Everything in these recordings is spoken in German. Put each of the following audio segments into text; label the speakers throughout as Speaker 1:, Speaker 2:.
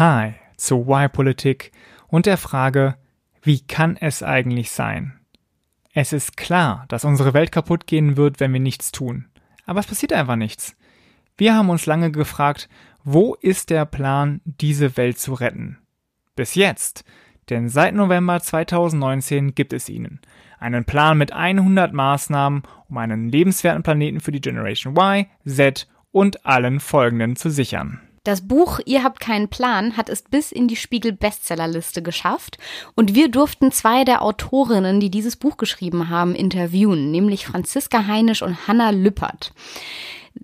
Speaker 1: Hi zu Why-Politik und der Frage, wie kann es eigentlich sein? Es ist klar, dass unsere Welt kaputt gehen wird, wenn wir nichts tun. Aber es passiert einfach nichts. Wir haben uns lange gefragt, wo ist der Plan, diese Welt zu retten? Bis jetzt. Denn seit November 2019 gibt es ihn. Einen Plan mit 100 Maßnahmen, um einen lebenswerten Planeten für die Generation Y, Z und allen folgenden zu sichern.
Speaker 2: Das Buch Ihr habt keinen Plan hat es bis in die Spiegel Bestsellerliste geschafft und wir durften zwei der Autorinnen, die dieses Buch geschrieben haben, interviewen, nämlich Franziska Heinisch und Hanna Lüppert.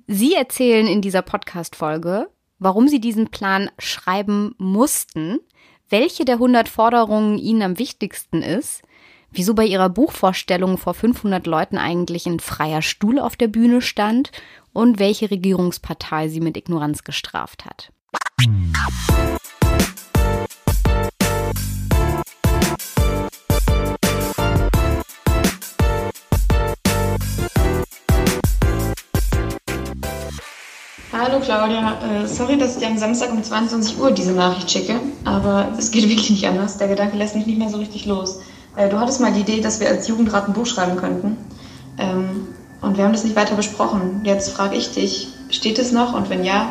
Speaker 2: Sie erzählen in dieser Podcast-Folge, warum sie diesen Plan schreiben mussten, welche der 100 Forderungen ihnen am wichtigsten ist, wieso bei ihrer Buchvorstellung vor 500 Leuten eigentlich ein freier Stuhl auf der Bühne stand und welche Regierungspartei sie mit Ignoranz gestraft hat.
Speaker 3: Hallo Claudia, äh, sorry, dass ich dir am Samstag um 22 Uhr diese Nachricht schicke, aber es geht wirklich nicht anders. Der Gedanke lässt mich nicht mehr so richtig los. Äh, du hattest mal die Idee, dass wir als Jugendrat ein Buch schreiben könnten. Ähm, und wir haben das nicht weiter besprochen. Jetzt frage ich dich, steht es noch? Und wenn ja,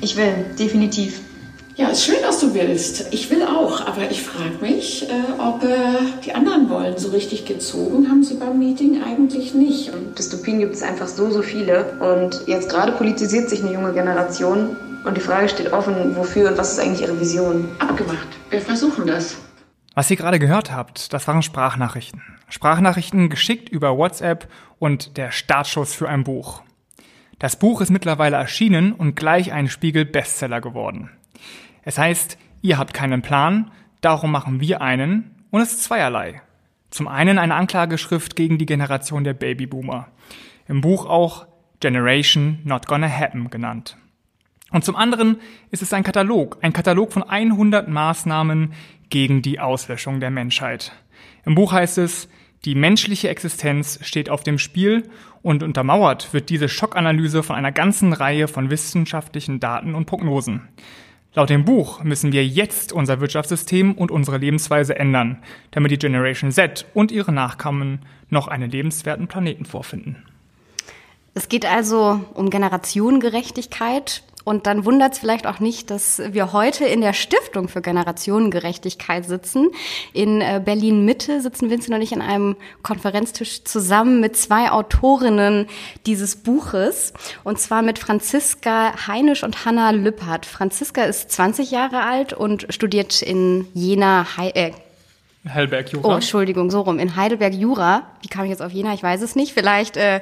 Speaker 3: ich will, definitiv.
Speaker 4: Ja, ist schön, dass du willst. Ich will auch, aber ich frage mich, äh, ob äh, die anderen wollen. So richtig gezogen haben sie beim Meeting eigentlich nicht.
Speaker 3: Und Dystopien gibt es einfach so, so viele. Und jetzt gerade politisiert sich eine junge Generation. Und die Frage steht offen, wofür und was ist eigentlich ihre Vision?
Speaker 4: Abgemacht. Wir versuchen das.
Speaker 1: Was ihr gerade gehört habt, das waren Sprachnachrichten. Sprachnachrichten geschickt über WhatsApp und der Startschuss für ein Buch. Das Buch ist mittlerweile erschienen und gleich ein Spiegel-Bestseller geworden. Es heißt, ihr habt keinen Plan, darum machen wir einen und es ist zweierlei. Zum einen eine Anklageschrift gegen die Generation der Babyboomer. Im Buch auch Generation Not Gonna Happen genannt. Und zum anderen ist es ein Katalog, ein Katalog von 100 Maßnahmen gegen die Auslöschung der Menschheit. Im Buch heißt es, die menschliche Existenz steht auf dem Spiel und untermauert wird diese Schockanalyse von einer ganzen Reihe von wissenschaftlichen Daten und Prognosen. Laut dem Buch müssen wir jetzt unser Wirtschaftssystem und unsere Lebensweise ändern, damit die Generation Z und ihre Nachkommen noch einen lebenswerten Planeten vorfinden.
Speaker 2: Es geht also um Generationengerechtigkeit, und dann wundert es vielleicht auch nicht, dass wir heute in der Stiftung für Generationengerechtigkeit sitzen. In äh, Berlin Mitte sitzen Vincent und ich an einem Konferenztisch zusammen mit zwei Autorinnen dieses Buches. Und zwar mit Franziska Heinisch und Hanna Lüppert. Franziska ist 20 Jahre alt und studiert in Jena, äh,
Speaker 1: Heidelberg Jura.
Speaker 2: Oh, Entschuldigung, so rum. In Heidelberg Jura. Wie kam ich jetzt auf Jena? Ich weiß es nicht. Vielleicht äh,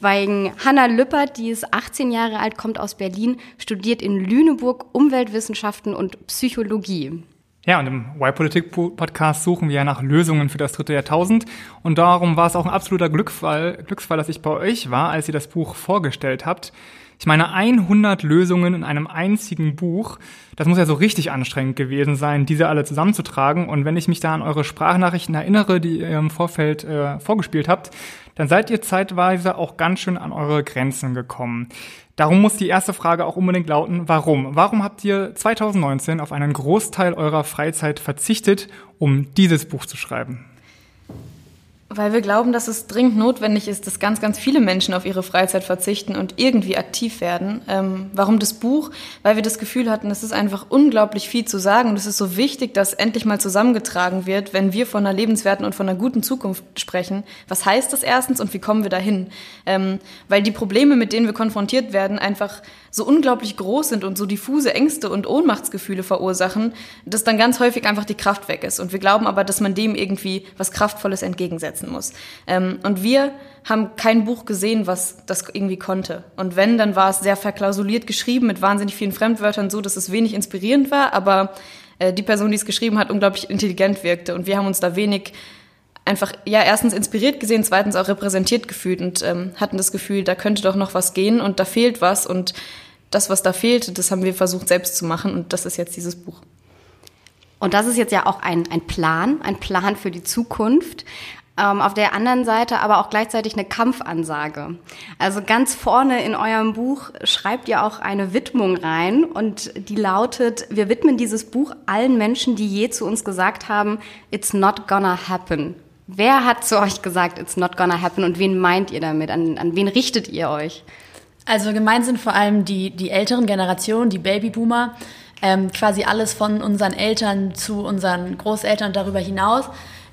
Speaker 2: wegen Hanna Lüppert, die ist 18 Jahre alt, kommt aus Berlin, studiert in Lüneburg Umweltwissenschaften und Psychologie.
Speaker 1: Ja, und im Y-Politik-Podcast suchen wir ja nach Lösungen für das dritte Jahrtausend. Und darum war es auch ein absoluter Glücksfall, Glücksfall, dass ich bei euch war, als ihr das Buch vorgestellt habt. Ich meine, 100 Lösungen in einem einzigen Buch, das muss ja so richtig anstrengend gewesen sein, diese alle zusammenzutragen. Und wenn ich mich da an eure Sprachnachrichten erinnere, die ihr im Vorfeld äh, vorgespielt habt, dann seid ihr zeitweise auch ganz schön an eure Grenzen gekommen. Darum muss die erste Frage auch unbedingt lauten, warum? Warum habt ihr 2019 auf einen Großteil eurer Freizeit verzichtet, um dieses Buch zu schreiben?
Speaker 5: Weil wir glauben, dass es dringend notwendig ist, dass ganz, ganz viele Menschen auf ihre Freizeit verzichten und irgendwie aktiv werden. Ähm, warum das Buch? Weil wir das Gefühl hatten, es ist einfach unglaublich viel zu sagen und es ist so wichtig, dass endlich mal zusammengetragen wird, wenn wir von einer lebenswerten und von einer guten Zukunft sprechen. Was heißt das erstens und wie kommen wir dahin? Ähm, weil die Probleme, mit denen wir konfrontiert werden, einfach so unglaublich groß sind und so diffuse Ängste und Ohnmachtsgefühle verursachen, dass dann ganz häufig einfach die Kraft weg ist. Und wir glauben aber, dass man dem irgendwie was Kraftvolles entgegensetzen muss. Ähm, und wir haben kein Buch gesehen, was das irgendwie konnte. Und wenn, dann war es sehr verklausuliert geschrieben mit wahnsinnig vielen Fremdwörtern, so dass es wenig inspirierend war, aber äh, die Person, die es geschrieben hat, unglaublich intelligent wirkte. Und wir haben uns da wenig einfach ja erstens inspiriert gesehen, zweitens auch repräsentiert gefühlt und ähm, hatten das Gefühl, da könnte doch noch was gehen und da fehlt was und das, was da fehlt, das haben wir versucht selbst zu machen und das ist jetzt dieses Buch.
Speaker 2: Und das ist jetzt ja auch ein, ein Plan, ein Plan für die Zukunft. Ähm, auf der anderen Seite aber auch gleichzeitig eine Kampfansage. Also ganz vorne in eurem Buch schreibt ihr auch eine Widmung rein und die lautet, wir widmen dieses Buch allen Menschen, die je zu uns gesagt haben, it's not gonna happen. Wer hat zu euch gesagt, it's not gonna happen und wen meint ihr damit? An, an wen richtet ihr euch?
Speaker 6: Also gemeint sind vor allem die, die älteren Generationen, die Babyboomer, ähm, quasi alles von unseren Eltern zu unseren Großeltern darüber hinaus.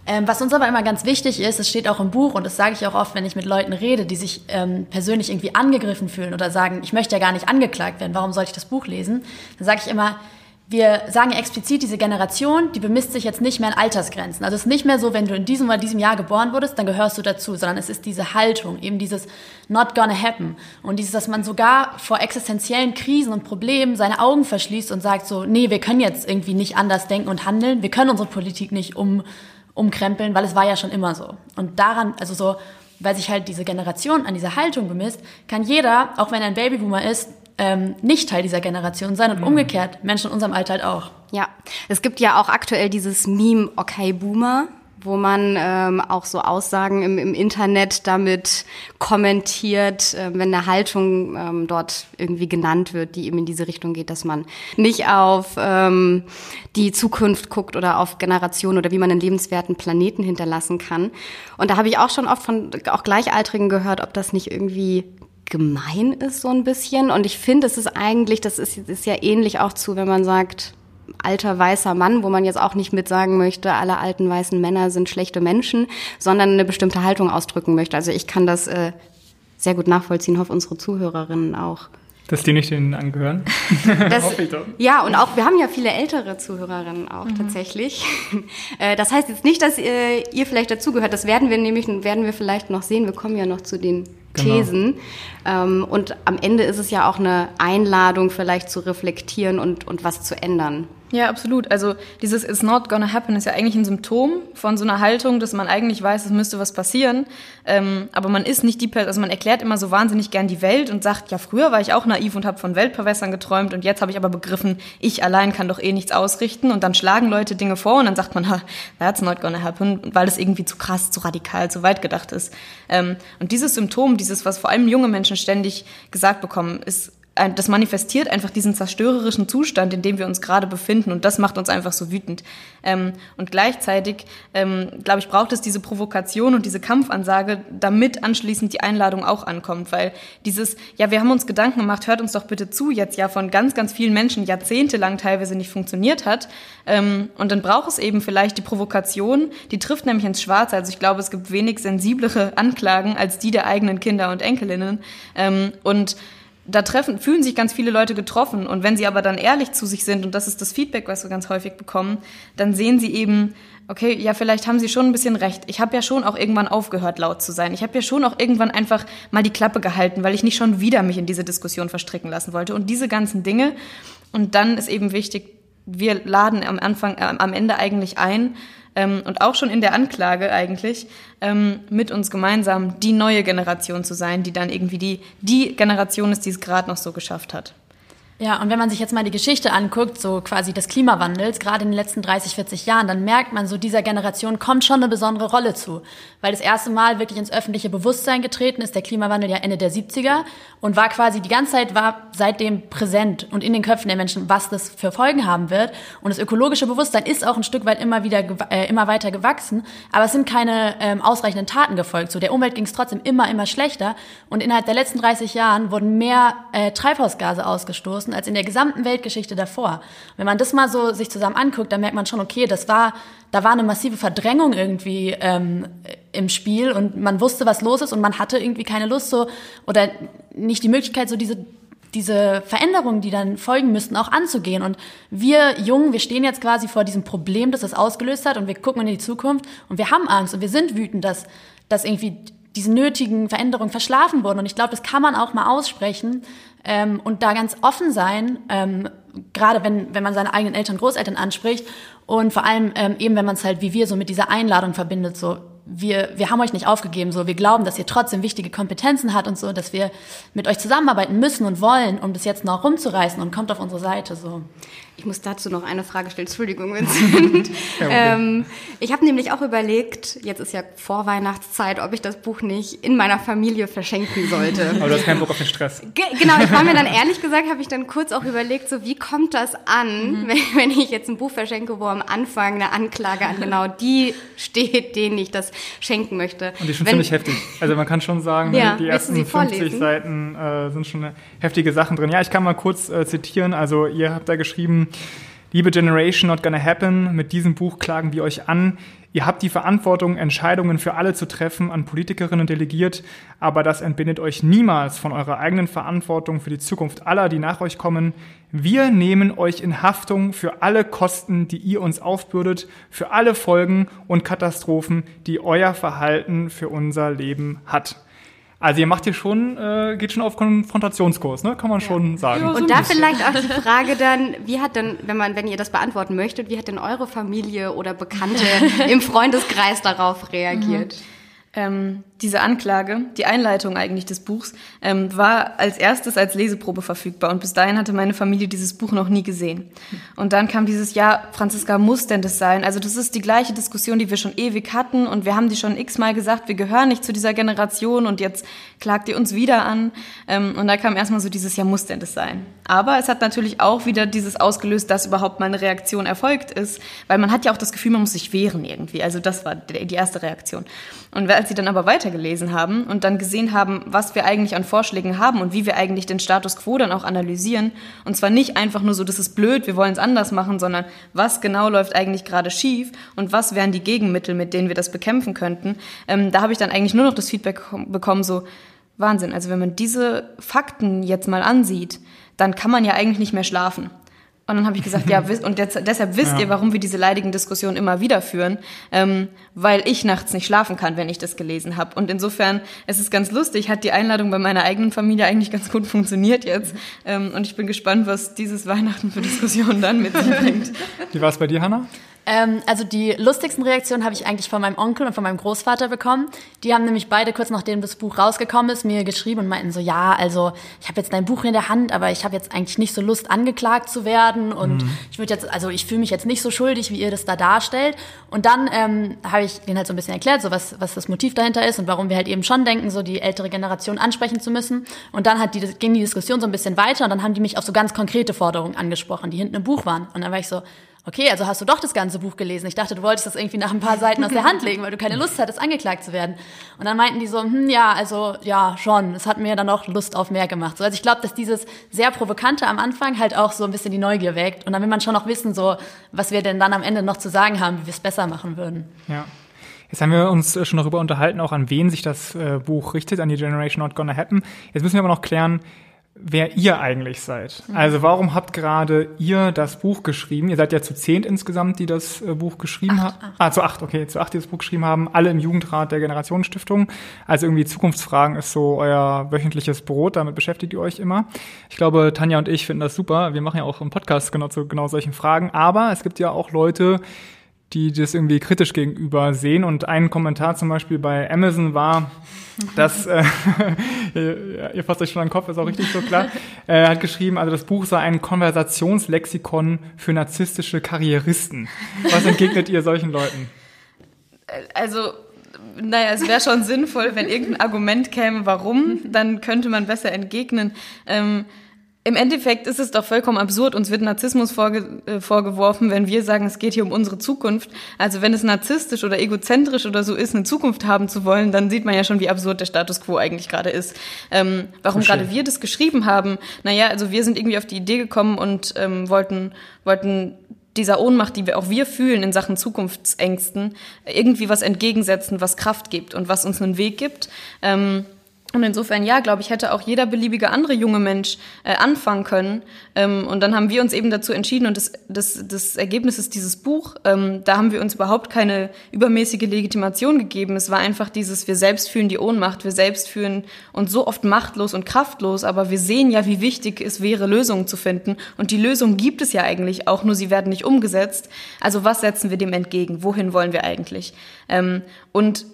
Speaker 6: Ähm, was uns aber immer ganz wichtig ist, es steht auch im Buch und das sage ich auch oft, wenn ich mit Leuten rede, die sich ähm, persönlich irgendwie angegriffen fühlen oder sagen, ich möchte ja gar nicht angeklagt werden, warum soll ich das Buch lesen? Dann sage ich immer, wir sagen explizit, diese Generation, die bemisst sich jetzt nicht mehr an Altersgrenzen. Also es ist nicht mehr so, wenn du in diesem oder diesem Jahr geboren wurdest, dann gehörst du dazu, sondern es ist diese Haltung, eben dieses not gonna happen. Und dieses, dass man sogar vor existenziellen Krisen und Problemen seine Augen verschließt und sagt so, nee, wir können jetzt irgendwie nicht anders denken und handeln, wir können unsere Politik nicht um, umkrempeln, weil es war ja schon immer so. Und daran, also so, weil sich halt diese Generation an dieser Haltung bemisst, kann jeder, auch wenn er ein Babyboomer ist, ähm, nicht Teil dieser Generation sein und mhm. umgekehrt Menschen in unserem Alter halt auch.
Speaker 2: Ja, es gibt ja auch aktuell dieses Meme Okay Boomer, wo man ähm, auch so Aussagen im, im Internet damit kommentiert, äh, wenn eine Haltung ähm, dort irgendwie genannt wird, die eben in diese Richtung geht, dass man nicht auf ähm, die Zukunft guckt oder auf Generationen oder wie man einen lebenswerten Planeten hinterlassen kann. Und da habe ich auch schon oft von auch Gleichaltrigen gehört, ob das nicht irgendwie gemein ist so ein bisschen. Und ich finde, es ist eigentlich, das ist, ist ja ähnlich auch zu, wenn man sagt, alter weißer Mann, wo man jetzt auch nicht mit sagen möchte, alle alten weißen Männer sind schlechte Menschen, sondern eine bestimmte Haltung ausdrücken möchte. Also ich kann das äh, sehr gut nachvollziehen, hoffe unsere Zuhörerinnen auch.
Speaker 1: Dass die nicht denen angehören.
Speaker 2: Das, ja, und auch, wir haben ja viele ältere Zuhörerinnen auch mhm. tatsächlich. Äh, das heißt jetzt nicht, dass ihr, ihr vielleicht dazugehört. Das werden wir nämlich, werden wir vielleicht noch sehen. Wir kommen ja noch zu den Genau. Thesen. Genau. Ähm, und am Ende ist es ja auch eine Einladung, vielleicht zu reflektieren und, und was zu ändern.
Speaker 5: Ja, absolut. Also dieses It's not gonna happen ist ja eigentlich ein Symptom von so einer Haltung, dass man eigentlich weiß, es müsste was passieren. Ähm, aber man ist nicht die Person, also man erklärt immer so wahnsinnig gern die Welt und sagt, ja, früher war ich auch naiv und habe von Weltverwässern geträumt und jetzt habe ich aber begriffen, ich allein kann doch eh nichts ausrichten. Und dann schlagen Leute Dinge vor und dann sagt man, ha, that's not gonna happen, weil es irgendwie zu krass, zu radikal, zu weit gedacht ist. Ähm, und dieses Symptom, dieses, was vor allem junge Menschen ständig gesagt bekommen, ist das manifestiert einfach diesen zerstörerischen Zustand, in dem wir uns gerade befinden. Und das macht uns einfach so wütend. Ähm, und gleichzeitig, ähm, glaube ich, braucht es diese Provokation und diese Kampfansage, damit anschließend die Einladung auch ankommt. Weil dieses, ja, wir haben uns Gedanken gemacht, hört uns doch bitte zu, jetzt ja von ganz, ganz vielen Menschen jahrzehntelang teilweise nicht funktioniert hat. Ähm, und dann braucht es eben vielleicht die Provokation, die trifft nämlich ins Schwarze. Also ich glaube, es gibt wenig sensiblere Anklagen als die der eigenen Kinder und Enkelinnen. Ähm, und da treffen, fühlen sich ganz viele Leute getroffen. Und wenn sie aber dann ehrlich zu sich sind, und das ist das Feedback, was wir ganz häufig bekommen, dann sehen sie eben, okay, ja, vielleicht haben sie schon ein bisschen recht. Ich habe ja schon auch irgendwann aufgehört, laut zu sein. Ich habe ja schon auch irgendwann einfach mal die Klappe gehalten, weil ich nicht schon wieder mich in diese Diskussion verstricken lassen wollte. Und diese ganzen Dinge. Und dann ist eben wichtig, wir laden am Anfang, äh, am Ende eigentlich ein, ähm, und auch schon in der Anklage eigentlich ähm, mit uns gemeinsam die neue Generation zu sein, die dann irgendwie die, die Generation ist, die es gerade noch so geschafft hat.
Speaker 6: Ja, und wenn man sich jetzt mal die Geschichte anguckt, so quasi des Klimawandels, gerade in den letzten 30, 40 Jahren, dann merkt man so, dieser Generation kommt schon eine besondere Rolle zu. Weil das erste Mal wirklich ins öffentliche Bewusstsein getreten ist, der Klimawandel ja Ende der 70er und war quasi die ganze Zeit war seitdem präsent und in den Köpfen der Menschen, was das für Folgen haben wird. Und das ökologische Bewusstsein ist auch ein Stück weit immer wieder, äh, immer weiter gewachsen, aber es sind keine ähm, ausreichenden Taten gefolgt. So, der Umwelt ging es trotzdem immer, immer schlechter und innerhalb der letzten 30 Jahren wurden mehr äh, Treibhausgase ausgestoßen Ressourcen als in der gesamten Weltgeschichte davor. Wenn man das mal so sich zusammen anguckt, dann merkt man schon, okay, das war, da war eine massive Verdrängung irgendwie ähm, im Spiel und man wusste, was los ist und man hatte irgendwie keine Lust so oder nicht die Möglichkeit, so diese diese Veränderungen, die dann folgen müssten, auch anzugehen. Und wir Jungen, wir stehen jetzt quasi vor diesem Problem, das das ausgelöst hat und wir gucken in die Zukunft und wir haben Angst und wir sind wütend, dass, dass irgendwie diese nötigen Veränderungen verschlafen wurden. Und ich glaube, das kann man auch mal aussprechen, ähm, und da ganz offen sein, ähm, gerade wenn, wenn man seine eigenen Eltern, Großeltern anspricht und vor allem ähm, eben, wenn man es halt wie wir so mit dieser Einladung verbindet, so wir, wir haben euch nicht aufgegeben, so wir glauben, dass ihr trotzdem wichtige Kompetenzen habt und so, dass wir mit euch zusammenarbeiten müssen und wollen, um das jetzt noch rumzureißen und kommt auf unsere Seite so.
Speaker 2: Ich muss dazu noch eine Frage stellen. Entschuldigung, Vincent. ähm, ich habe nämlich auch überlegt, jetzt ist ja Vorweihnachtszeit, ob ich das Buch nicht in meiner Familie verschenken sollte.
Speaker 1: Aber du hast keinen Bock auf den Stress.
Speaker 2: Ge genau, ich war mir dann ehrlich gesagt, habe ich dann kurz auch überlegt, so wie kommt das an, mhm. wenn, wenn, ich jetzt ein Buch verschenke, wo am Anfang eine Anklage an genau die steht, denen ich das schenken möchte.
Speaker 1: Und die ist schon wenn, ziemlich heftig. Also man kann schon sagen, ja, die ersten 50 vorlesen? Seiten äh, sind schon heftige Sachen drin. Ja, ich kann mal kurz äh, zitieren. Also ihr habt da geschrieben, Liebe Generation, not gonna happen. Mit diesem Buch klagen wir euch an. Ihr habt die Verantwortung, Entscheidungen für alle zu treffen, an Politikerinnen delegiert, aber das entbindet euch niemals von eurer eigenen Verantwortung für die Zukunft aller, die nach euch kommen. Wir nehmen euch in Haftung für alle Kosten, die ihr uns aufbürdet, für alle Folgen und Katastrophen, die euer Verhalten für unser Leben hat. Also ihr macht hier schon, äh, geht schon auf Konfrontationskurs, ne? Kann man ja. schon sagen. Ja,
Speaker 2: so und da vielleicht auch die Frage dann, wie hat denn, wenn man, wenn ihr das beantworten möchtet, wie hat denn eure Familie oder Bekannte im Freundeskreis darauf reagiert? Mhm.
Speaker 5: Ähm, diese Anklage, die Einleitung eigentlich des Buchs, ähm, war als erstes als Leseprobe verfügbar und bis dahin hatte meine Familie dieses Buch noch nie gesehen. Und dann kam dieses Jahr, Franziska, muss denn das sein? Also das ist die gleiche Diskussion, die wir schon ewig hatten und wir haben die schon x-mal gesagt, wir gehören nicht zu dieser Generation und jetzt klagt ihr uns wieder an. Ähm, und da kam erstmal so dieses, ja, muss denn das sein? Aber es hat natürlich auch wieder dieses ausgelöst, dass überhaupt mal eine Reaktion erfolgt ist, weil man hat ja auch das Gefühl, man muss sich wehren irgendwie. Also das war die erste Reaktion. Und als sie dann aber weitergelesen haben und dann gesehen haben, was wir eigentlich an Vorschlägen haben und wie wir eigentlich den Status quo dann auch analysieren, und zwar nicht einfach nur so, das ist blöd, wir wollen es anders machen, sondern was genau läuft eigentlich gerade schief und was wären die Gegenmittel, mit denen wir das bekämpfen könnten, ähm, da habe ich dann eigentlich nur noch das Feedback bekommen, so Wahnsinn. Also wenn man diese Fakten jetzt mal ansieht, dann kann man ja eigentlich nicht mehr schlafen. Und dann habe ich gesagt, ja, und deshalb wisst ja. ihr, warum wir diese leidigen Diskussionen immer wieder führen, ähm, weil ich nachts nicht schlafen kann, wenn ich das gelesen habe. Und insofern, es ist ganz lustig, hat die Einladung bei meiner eigenen Familie eigentlich ganz gut funktioniert jetzt. Ähm, und ich bin gespannt, was dieses Weihnachten für Diskussionen dann mit sich bringt.
Speaker 1: Wie war es bei dir, Hannah?
Speaker 6: Ähm, also die lustigsten Reaktionen habe ich eigentlich von meinem Onkel und von meinem Großvater bekommen. Die haben nämlich beide kurz nachdem das Buch rausgekommen ist, mir geschrieben und meinten so, ja, also ich habe jetzt dein Buch in der Hand, aber ich habe jetzt eigentlich nicht so Lust, angeklagt zu werden und mhm. ich würde jetzt, also ich fühle mich jetzt nicht so schuldig, wie ihr das da darstellt. Und dann ähm, habe ich denen halt so ein bisschen erklärt, so was, was das Motiv dahinter ist und warum wir halt eben schon denken, so die ältere Generation ansprechen zu müssen. Und dann hat die, ging die Diskussion so ein bisschen weiter und dann haben die mich auf so ganz konkrete Forderungen angesprochen, die hinten im Buch waren. Und dann war ich so, okay, also hast du doch das ganze Buch gelesen. Ich dachte, du wolltest das irgendwie nach ein paar Seiten aus der Hand legen, weil du keine Lust hattest, angeklagt zu werden. Und dann meinten die so, hm, ja, also ja, schon. Es hat mir dann auch Lust auf mehr gemacht. So, also ich glaube, dass dieses sehr provokante am Anfang halt auch so ein bisschen die Neugier weckt. Und dann will man schon noch wissen, so, was wir denn dann am Ende noch zu sagen haben, wie wir es besser machen würden.
Speaker 1: Ja. Jetzt haben wir uns schon darüber unterhalten, auch an wen sich das äh, Buch richtet, an die Generation Not Gonna Happen. Jetzt müssen wir aber noch klären, wer ihr eigentlich seid. Mhm. Also warum habt gerade ihr das Buch geschrieben? Ihr seid ja zu zehnt insgesamt, die das äh, Buch geschrieben haben. Ah, zu acht, okay, zu acht, die das Buch geschrieben haben. Alle im Jugendrat der Generationenstiftung. Also irgendwie Zukunftsfragen ist so euer wöchentliches Brot. Damit beschäftigt ihr euch immer. Ich glaube, Tanja und ich finden das super. Wir machen ja auch einen Podcast genau zu genau solchen Fragen. Aber es gibt ja auch Leute, die das irgendwie kritisch gegenüber sehen. Und ein Kommentar zum Beispiel bei Amazon war, dass, äh, ihr fasst euch schon an den Kopf, ist auch richtig so klar, er hat geschrieben, also das Buch sei ein Konversationslexikon für narzisstische Karrieristen. Was entgegnet ihr solchen Leuten?
Speaker 5: Also, naja, es wäre schon sinnvoll, wenn irgendein Argument käme, warum, dann könnte man besser entgegnen. Ähm, im Endeffekt ist es doch vollkommen absurd. Uns wird Narzissmus vorge äh, vorgeworfen, wenn wir sagen, es geht hier um unsere Zukunft. Also wenn es narzisstisch oder egozentrisch oder so ist, eine Zukunft haben zu wollen, dann sieht man ja schon, wie absurd der Status quo eigentlich gerade ist. Ähm, warum gerade wir das geschrieben haben? Naja, also wir sind irgendwie auf die Idee gekommen und ähm, wollten, wollten dieser Ohnmacht, die wir auch wir fühlen in Sachen Zukunftsängsten, irgendwie was entgegensetzen, was Kraft gibt und was uns einen Weg gibt. Ähm, und insofern, ja, glaube ich, hätte auch jeder beliebige andere junge Mensch äh, anfangen können. Ähm, und dann haben wir uns eben dazu entschieden, und das, das, das Ergebnis ist dieses Buch. Ähm, da haben wir uns überhaupt keine übermäßige Legitimation gegeben. Es war einfach dieses, wir selbst fühlen die Ohnmacht, wir selbst fühlen uns so oft machtlos und kraftlos, aber wir sehen ja, wie wichtig es wäre, Lösungen zu finden. Und die Lösungen gibt es ja eigentlich auch, nur sie werden nicht umgesetzt. Also was setzen wir dem entgegen? Wohin wollen wir eigentlich? Ähm, und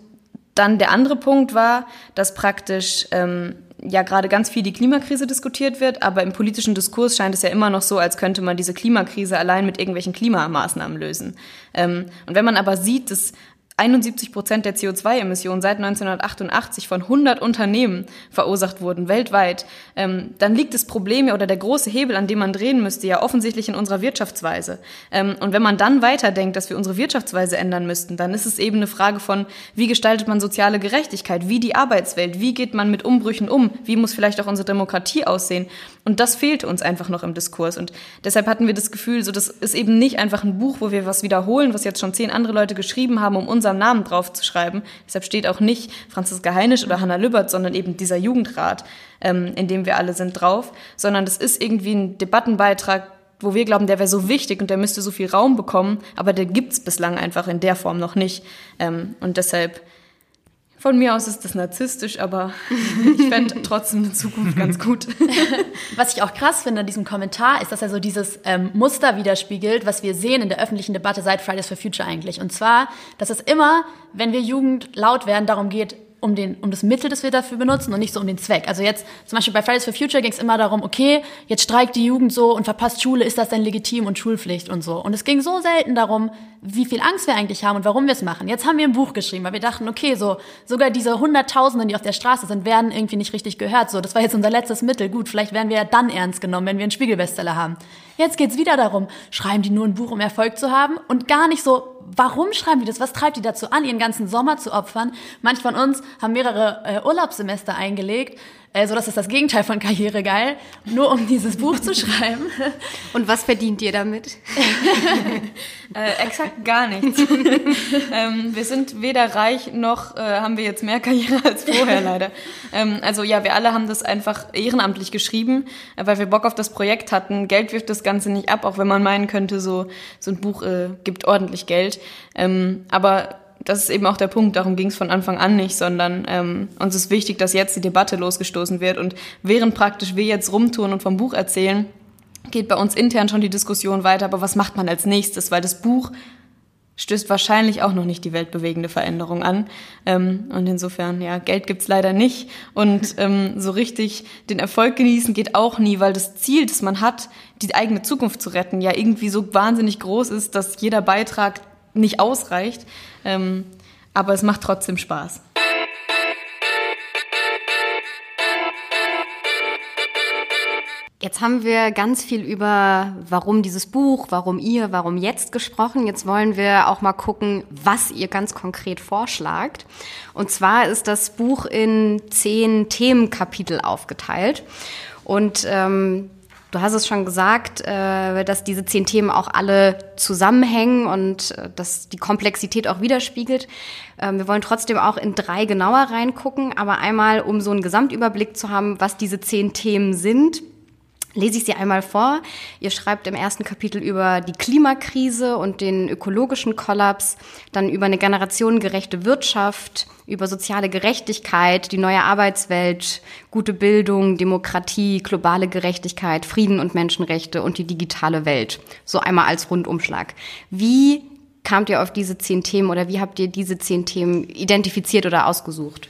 Speaker 5: dann der andere Punkt war, dass praktisch ähm, ja gerade ganz viel die Klimakrise diskutiert wird, aber im politischen Diskurs scheint es ja immer noch so, als könnte man diese Klimakrise allein mit irgendwelchen Klimamaßnahmen lösen. Ähm, und wenn man aber sieht, dass 71 Prozent der CO2-Emissionen seit 1988 von 100 Unternehmen verursacht wurden, weltweit, ähm, dann liegt das Problem oder der große Hebel, an dem man drehen müsste, ja offensichtlich in unserer Wirtschaftsweise. Ähm, und wenn man dann weiterdenkt, dass wir unsere Wirtschaftsweise ändern müssten, dann ist es eben eine Frage von, wie gestaltet man soziale Gerechtigkeit, wie die Arbeitswelt, wie geht man mit Umbrüchen um, wie muss vielleicht auch unsere Demokratie aussehen. Und das fehlte uns einfach noch im Diskurs. Und deshalb hatten wir das Gefühl, so das ist eben nicht einfach ein Buch, wo wir was wiederholen, was jetzt schon zehn andere Leute geschrieben haben, um unseren Namen drauf zu schreiben. Deshalb steht auch nicht Franziska Heinisch oder Hanna Lübbert, sondern eben dieser Jugendrat, ähm, in dem wir alle sind, drauf. Sondern das ist irgendwie ein Debattenbeitrag, wo wir glauben, der wäre so wichtig und der müsste so viel Raum bekommen, aber der gibt's bislang einfach in der Form noch nicht. Ähm, und deshalb von mir aus ist das narzisstisch, aber ich fände trotzdem eine Zukunft ganz gut.
Speaker 6: Was ich auch krass finde an diesem Kommentar, ist, dass er so dieses ähm, Muster widerspiegelt, was wir sehen in der öffentlichen Debatte seit Fridays for Future eigentlich. Und zwar, dass es immer, wenn wir Jugend laut werden, darum geht, um, den, um das Mittel, das wir dafür benutzen und nicht so um den Zweck. Also jetzt zum Beispiel bei Fridays for Future ging es immer darum, okay, jetzt streikt die Jugend so und verpasst Schule, ist das denn legitim und Schulpflicht und so. Und es ging so selten darum, wie viel Angst wir eigentlich haben und warum wir es machen. Jetzt haben wir ein Buch geschrieben, weil wir dachten, okay, so sogar diese Hunderttausenden, die auf der Straße sind, werden irgendwie nicht richtig gehört. So, das war jetzt unser letztes Mittel. Gut, vielleicht werden wir ja dann ernst genommen, wenn wir einen Spiegelbestseller haben. Jetzt geht's wieder darum, schreiben die nur ein Buch, um Erfolg zu haben und gar nicht so, warum schreiben die das? Was treibt die dazu an, ihren ganzen Sommer zu opfern? Manche von uns haben mehrere äh, Urlaubssemester eingelegt, äh, so dass es das Gegenteil von Karriere geil, nur um dieses Buch zu schreiben.
Speaker 2: Und was verdient ihr damit?
Speaker 5: äh, exakt gar nichts. ähm, wir sind weder reich noch äh, haben wir jetzt mehr Karriere als vorher leider. Ähm, also ja, wir alle haben das einfach ehrenamtlich geschrieben, äh, weil wir Bock auf das Projekt hatten. Geld wirft das Ganze nicht ab, auch wenn man meinen könnte, so so ein Buch äh, gibt ordentlich Geld. Ähm, aber das ist eben auch der Punkt, darum ging es von Anfang an nicht, sondern ähm, uns ist wichtig, dass jetzt die Debatte losgestoßen wird. Und während praktisch wir jetzt rumtun und vom Buch erzählen, geht bei uns intern schon die Diskussion weiter, aber was macht man als nächstes? Weil das Buch stößt wahrscheinlich auch noch nicht die weltbewegende Veränderung an. Ähm, und insofern, ja, Geld gibt's leider nicht. Und ähm, so richtig den Erfolg genießen geht auch nie, weil das Ziel, das man hat, die eigene Zukunft zu retten, ja irgendwie so wahnsinnig groß ist, dass jeder Beitrag nicht ausreicht. Ähm, aber es macht trotzdem Spaß.
Speaker 2: Jetzt haben wir ganz viel über warum dieses Buch, warum ihr, warum jetzt gesprochen. Jetzt wollen wir auch mal gucken, was ihr ganz konkret vorschlagt. Und zwar ist das Buch in zehn Themenkapitel aufgeteilt. Und ähm, Du hast es schon gesagt, äh, dass diese zehn Themen auch alle zusammenhängen und äh, dass die Komplexität auch widerspiegelt. Ähm, wir wollen trotzdem auch in drei genauer reingucken, aber einmal, um so einen Gesamtüberblick zu haben, was diese zehn Themen sind, lese ich sie einmal vor. Ihr schreibt im ersten Kapitel über die Klimakrise und den ökologischen Kollaps, dann über eine generationengerechte Wirtschaft, über soziale Gerechtigkeit, die neue Arbeitswelt, gute Bildung, Demokratie, globale Gerechtigkeit, Frieden und Menschenrechte und die digitale Welt. So einmal als Rundumschlag. Wie kamt ihr auf diese zehn Themen oder wie habt ihr diese zehn Themen identifiziert oder ausgesucht?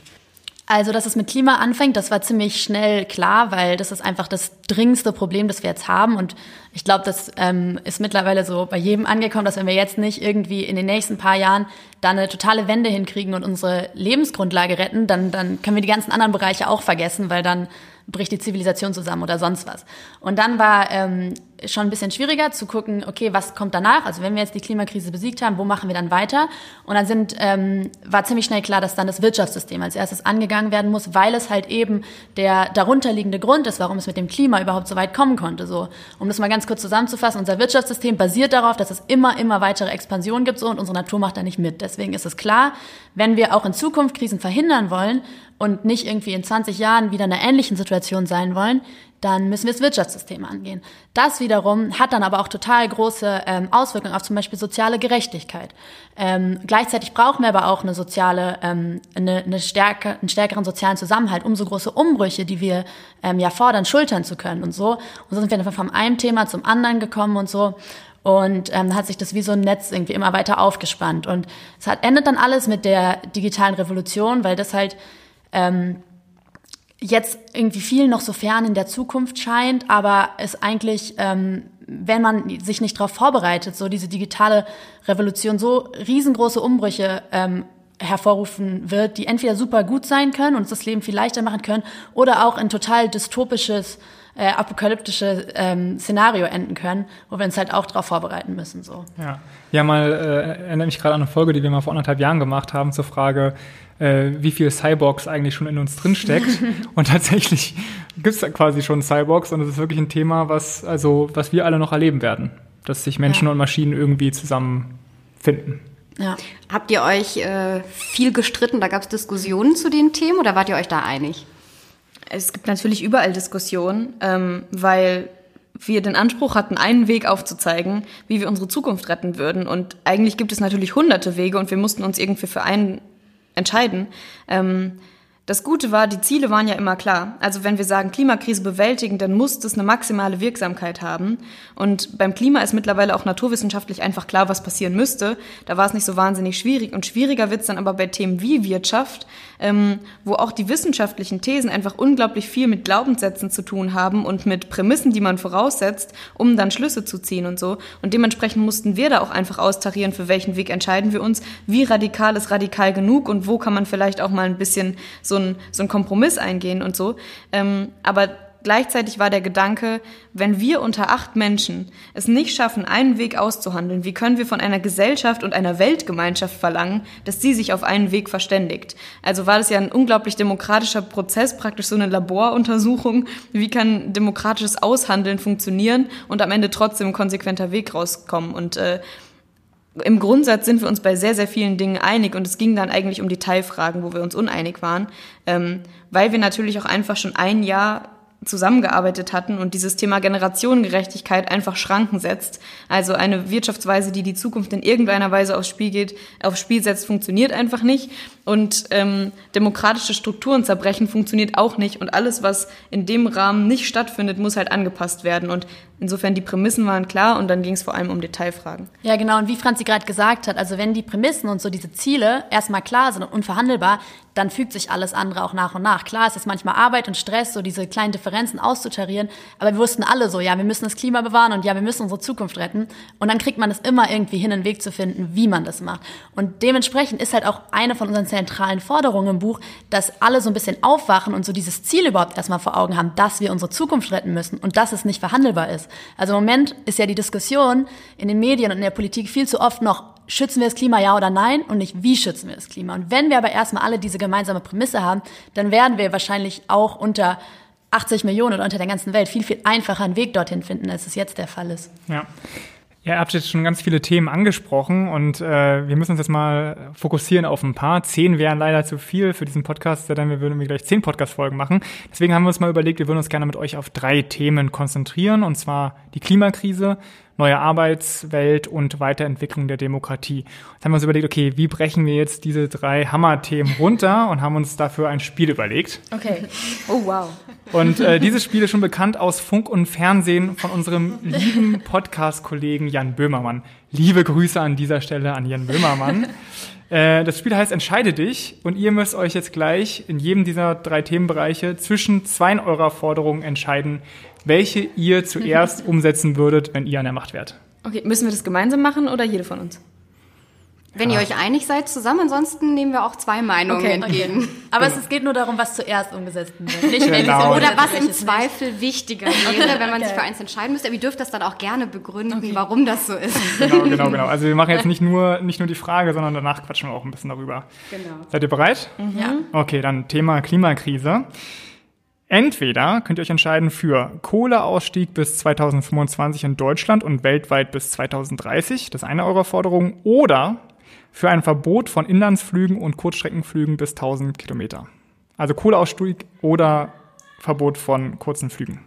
Speaker 6: Also, dass es mit Klima anfängt, das war ziemlich schnell klar, weil das ist einfach das dringendste Problem, das wir jetzt haben. Und ich glaube, das ähm, ist mittlerweile so bei jedem angekommen, dass wenn wir jetzt nicht irgendwie in den nächsten paar Jahren da eine totale Wende hinkriegen und unsere Lebensgrundlage retten, dann, dann können wir die ganzen anderen Bereiche auch vergessen, weil dann bricht die Zivilisation zusammen oder sonst was. Und dann war ähm, schon ein bisschen schwieriger zu gucken, okay, was kommt danach? Also wenn wir jetzt die Klimakrise besiegt haben, wo machen wir dann weiter? Und dann sind, ähm, war ziemlich schnell klar, dass dann das Wirtschaftssystem als erstes angegangen werden muss, weil es halt eben der darunterliegende Grund ist, warum es mit dem Klima überhaupt so weit kommen konnte. So, um das mal ganz kurz zusammenzufassen, unser Wirtschaftssystem basiert darauf, dass es immer, immer weitere Expansion gibt so, und unsere Natur macht da nicht mit. Deswegen ist es klar, wenn wir auch in Zukunft Krisen verhindern wollen und nicht irgendwie in 20 Jahren wieder in einer ähnlichen Situation sein wollen, dann müssen wir das Wirtschaftssystem angehen. Das wiederum hat dann aber auch total große ähm, Auswirkungen auf zum Beispiel soziale Gerechtigkeit. Ähm, gleichzeitig brauchen wir aber auch eine soziale, ähm, eine, eine stärke, einen stärkeren sozialen Zusammenhalt, um so große Umbrüche, die wir ähm, ja fordern, schultern zu können und so. Und so sind wir dann von einem Thema zum anderen gekommen und so. Und ähm, hat sich das wie so ein Netz irgendwie immer weiter aufgespannt. Und es hat, endet dann alles mit der digitalen Revolution, weil das halt ähm, jetzt irgendwie viel noch so fern in der Zukunft scheint, aber es eigentlich, ähm, wenn man sich nicht darauf vorbereitet, so diese digitale Revolution so riesengroße Umbrüche ähm, hervorrufen wird, die entweder super gut sein können und uns das Leben viel leichter machen können oder auch ein total dystopisches, äh, apokalyptisches ähm, Szenario enden können, wo wir uns halt auch darauf vorbereiten müssen. So.
Speaker 1: Ja, ja mal äh, erinnere mich gerade an eine Folge, die wir mal vor anderthalb Jahren gemacht haben zur Frage, äh, wie viel Cyborgs eigentlich schon in uns drinsteckt. und tatsächlich gibt es quasi schon Cyborgs und es ist wirklich ein Thema, was, also, was wir alle noch erleben werden, dass sich Menschen ja. und Maschinen irgendwie zusammenfinden.
Speaker 2: Ja. Habt ihr euch äh, viel gestritten? Da gab es Diskussionen zu den Themen oder wart ihr euch da einig?
Speaker 5: Es gibt natürlich überall Diskussionen, ähm, weil wir den Anspruch hatten, einen Weg aufzuzeigen, wie wir unsere Zukunft retten würden. Und eigentlich gibt es natürlich hunderte Wege und wir mussten uns irgendwie für einen entscheiden. Ähm, das Gute war, die Ziele waren ja immer klar. Also wenn wir sagen, Klimakrise bewältigen, dann muss das eine maximale Wirksamkeit haben. Und beim Klima ist mittlerweile auch naturwissenschaftlich einfach klar, was passieren müsste. Da war es nicht so wahnsinnig schwierig. Und schwieriger wird's dann aber bei Themen wie Wirtschaft, ähm, wo auch die wissenschaftlichen Thesen einfach unglaublich viel mit Glaubenssätzen zu tun haben und mit Prämissen, die man voraussetzt, um dann Schlüsse zu ziehen und so. Und dementsprechend mussten wir da auch einfach austarieren, für welchen Weg entscheiden wir uns, wie radikal ist radikal genug und wo kann man vielleicht auch mal ein bisschen so ein, so ein Kompromiss eingehen und so. Ähm, aber gleichzeitig war der Gedanke, wenn wir unter acht Menschen es nicht schaffen, einen Weg auszuhandeln, wie können wir von einer Gesellschaft und einer Weltgemeinschaft verlangen, dass sie sich auf einen Weg verständigt? Also war das ja ein unglaublich demokratischer Prozess, praktisch so eine Laboruntersuchung. Wie kann demokratisches Aushandeln funktionieren und am Ende trotzdem ein konsequenter Weg rauskommen? Und äh, im Grundsatz sind wir uns bei sehr, sehr vielen Dingen einig und es ging dann eigentlich um Detailfragen, wo wir uns uneinig waren, ähm, weil wir natürlich auch einfach schon ein Jahr zusammengearbeitet hatten und dieses Thema Generationengerechtigkeit einfach Schranken setzt. Also eine Wirtschaftsweise, die die Zukunft in irgendeiner Weise aufs Spiel geht, aufs Spiel setzt, funktioniert einfach nicht. Und ähm, demokratische Strukturen zerbrechen funktioniert auch nicht. Und alles, was in dem Rahmen nicht stattfindet, muss halt angepasst werden. Und insofern die Prämissen waren klar und dann ging es vor allem um Detailfragen.
Speaker 6: Ja, genau. Und wie Franzi gerade gesagt hat, also wenn die Prämissen und so diese Ziele erstmal klar sind und unverhandelbar, dann fügt sich alles andere auch nach und nach. Klar, es ist manchmal Arbeit und Stress, so diese kleinen Differenzen auszutarieren, aber wir wussten alle so, ja, wir müssen das Klima bewahren und ja, wir müssen unsere Zukunft retten. Und dann kriegt man es immer irgendwie hin, einen Weg zu finden, wie man das macht. Und dementsprechend ist halt auch eine von unseren zentralen Forderungen im Buch, dass alle so ein bisschen aufwachen und so dieses Ziel überhaupt erstmal vor Augen haben, dass wir unsere Zukunft retten müssen und dass es nicht verhandelbar ist. Also im Moment ist ja die Diskussion in den Medien und in der Politik viel zu oft noch, schützen wir das Klima ja oder nein und nicht, wie schützen wir das Klima. Und wenn wir aber erstmal alle diese gemeinsame Prämisse haben, dann werden wir wahrscheinlich auch unter 80 Millionen oder unter der ganzen Welt viel, viel einfacher einen Weg dorthin finden, als es jetzt der Fall ist.
Speaker 1: Ja. Ja, ihr habt jetzt schon ganz viele Themen angesprochen und äh, wir müssen uns jetzt mal fokussieren auf ein paar. Zehn wären leider zu viel für diesen Podcast, denn wir würden gleich zehn Podcast-Folgen machen. Deswegen haben wir uns mal überlegt, wir würden uns gerne mit euch auf drei Themen konzentrieren, und zwar die Klimakrise, neue Arbeitswelt und Weiterentwicklung der Demokratie. Jetzt haben wir uns überlegt, okay, wie brechen wir jetzt diese drei Hammerthemen runter und haben uns dafür ein Spiel überlegt.
Speaker 5: Okay. Oh wow.
Speaker 1: Und äh, dieses Spiel ist schon bekannt aus Funk und Fernsehen von unserem lieben Podcast-Kollegen Jan Böhmermann. Liebe Grüße an dieser Stelle an Jan Böhmermann. Äh, das Spiel heißt Entscheide dich und ihr müsst euch jetzt gleich in jedem dieser drei Themenbereiche zwischen zwei eurer Forderungen entscheiden, welche ihr zuerst umsetzen würdet, wenn ihr an der Macht wärt.
Speaker 5: Okay, müssen wir das gemeinsam machen oder jede von uns?
Speaker 2: Wenn ihr euch einig seid zusammen, ansonsten nehmen wir auch zwei Meinungen okay, entgegen. Okay.
Speaker 6: Aber genau. es geht nur darum, was zuerst umgesetzt wird.
Speaker 2: Nicht, genau. Oder was im Zweifel wichtiger wäre, wenn man okay. sich für eins entscheiden müsste. Aber ihr dürft das dann auch gerne begründen, warum das so ist.
Speaker 1: Genau, genau, genau. Also wir machen jetzt nicht nur, nicht nur die Frage, sondern danach quatschen wir auch ein bisschen darüber. Genau. Seid ihr bereit?
Speaker 2: Mhm. Ja.
Speaker 1: Okay, dann Thema Klimakrise. Entweder könnt ihr euch entscheiden für Kohleausstieg bis 2025 in Deutschland und weltweit bis 2030, das ist eine eurer Forderungen, oder für ein Verbot von Inlandsflügen und Kurzstreckenflügen bis 1000 Kilometer. Also Kohleausstieg oder Verbot von kurzen Flügen.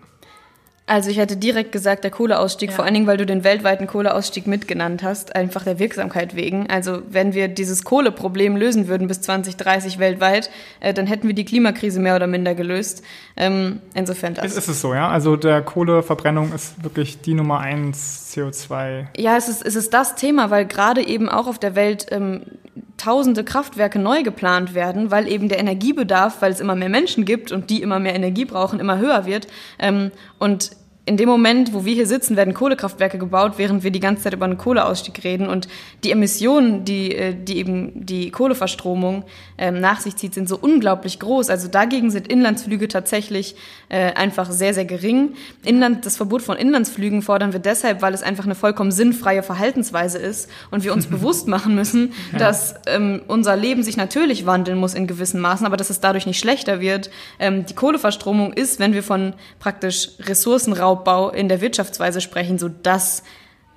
Speaker 5: Also ich hätte direkt gesagt, der Kohleausstieg, ja. vor allen Dingen, weil du den weltweiten Kohleausstieg mitgenannt hast, einfach der Wirksamkeit wegen. Also wenn wir dieses Kohleproblem lösen würden bis 2030 weltweit, äh, dann hätten wir die Klimakrise mehr oder minder gelöst. Ähm, insofern das.
Speaker 1: Ist, ist es so, ja? Also der Kohleverbrennung ist wirklich die Nummer eins CO2.
Speaker 5: Ja, es ist, es ist das Thema, weil gerade eben auch auf der Welt ähm, tausende Kraftwerke neu geplant werden, weil eben der Energiebedarf, weil es immer mehr Menschen gibt und die immer mehr Energie brauchen, immer höher wird. Ähm, und in dem Moment, wo wir hier sitzen, werden Kohlekraftwerke gebaut, während wir die ganze Zeit über einen Kohleausstieg reden. Und die Emissionen, die, äh, die eben die Kohleverstromung ähm, nach sich zieht, sind so unglaublich groß. Also dagegen sind Inlandsflüge tatsächlich äh, einfach sehr, sehr gering. Inland, das Verbot von Inlandsflügen fordern wir deshalb, weil es einfach eine vollkommen sinnfreie Verhaltensweise ist und wir uns bewusst machen müssen, ja. dass ähm, unser Leben sich natürlich wandeln muss in gewissen Maßen, aber dass es dadurch nicht schlechter wird. Ähm, die Kohleverstromung ist, wenn wir von praktisch Ressourcenraum Wiederaufbau in der Wirtschaftsweise sprechen, so das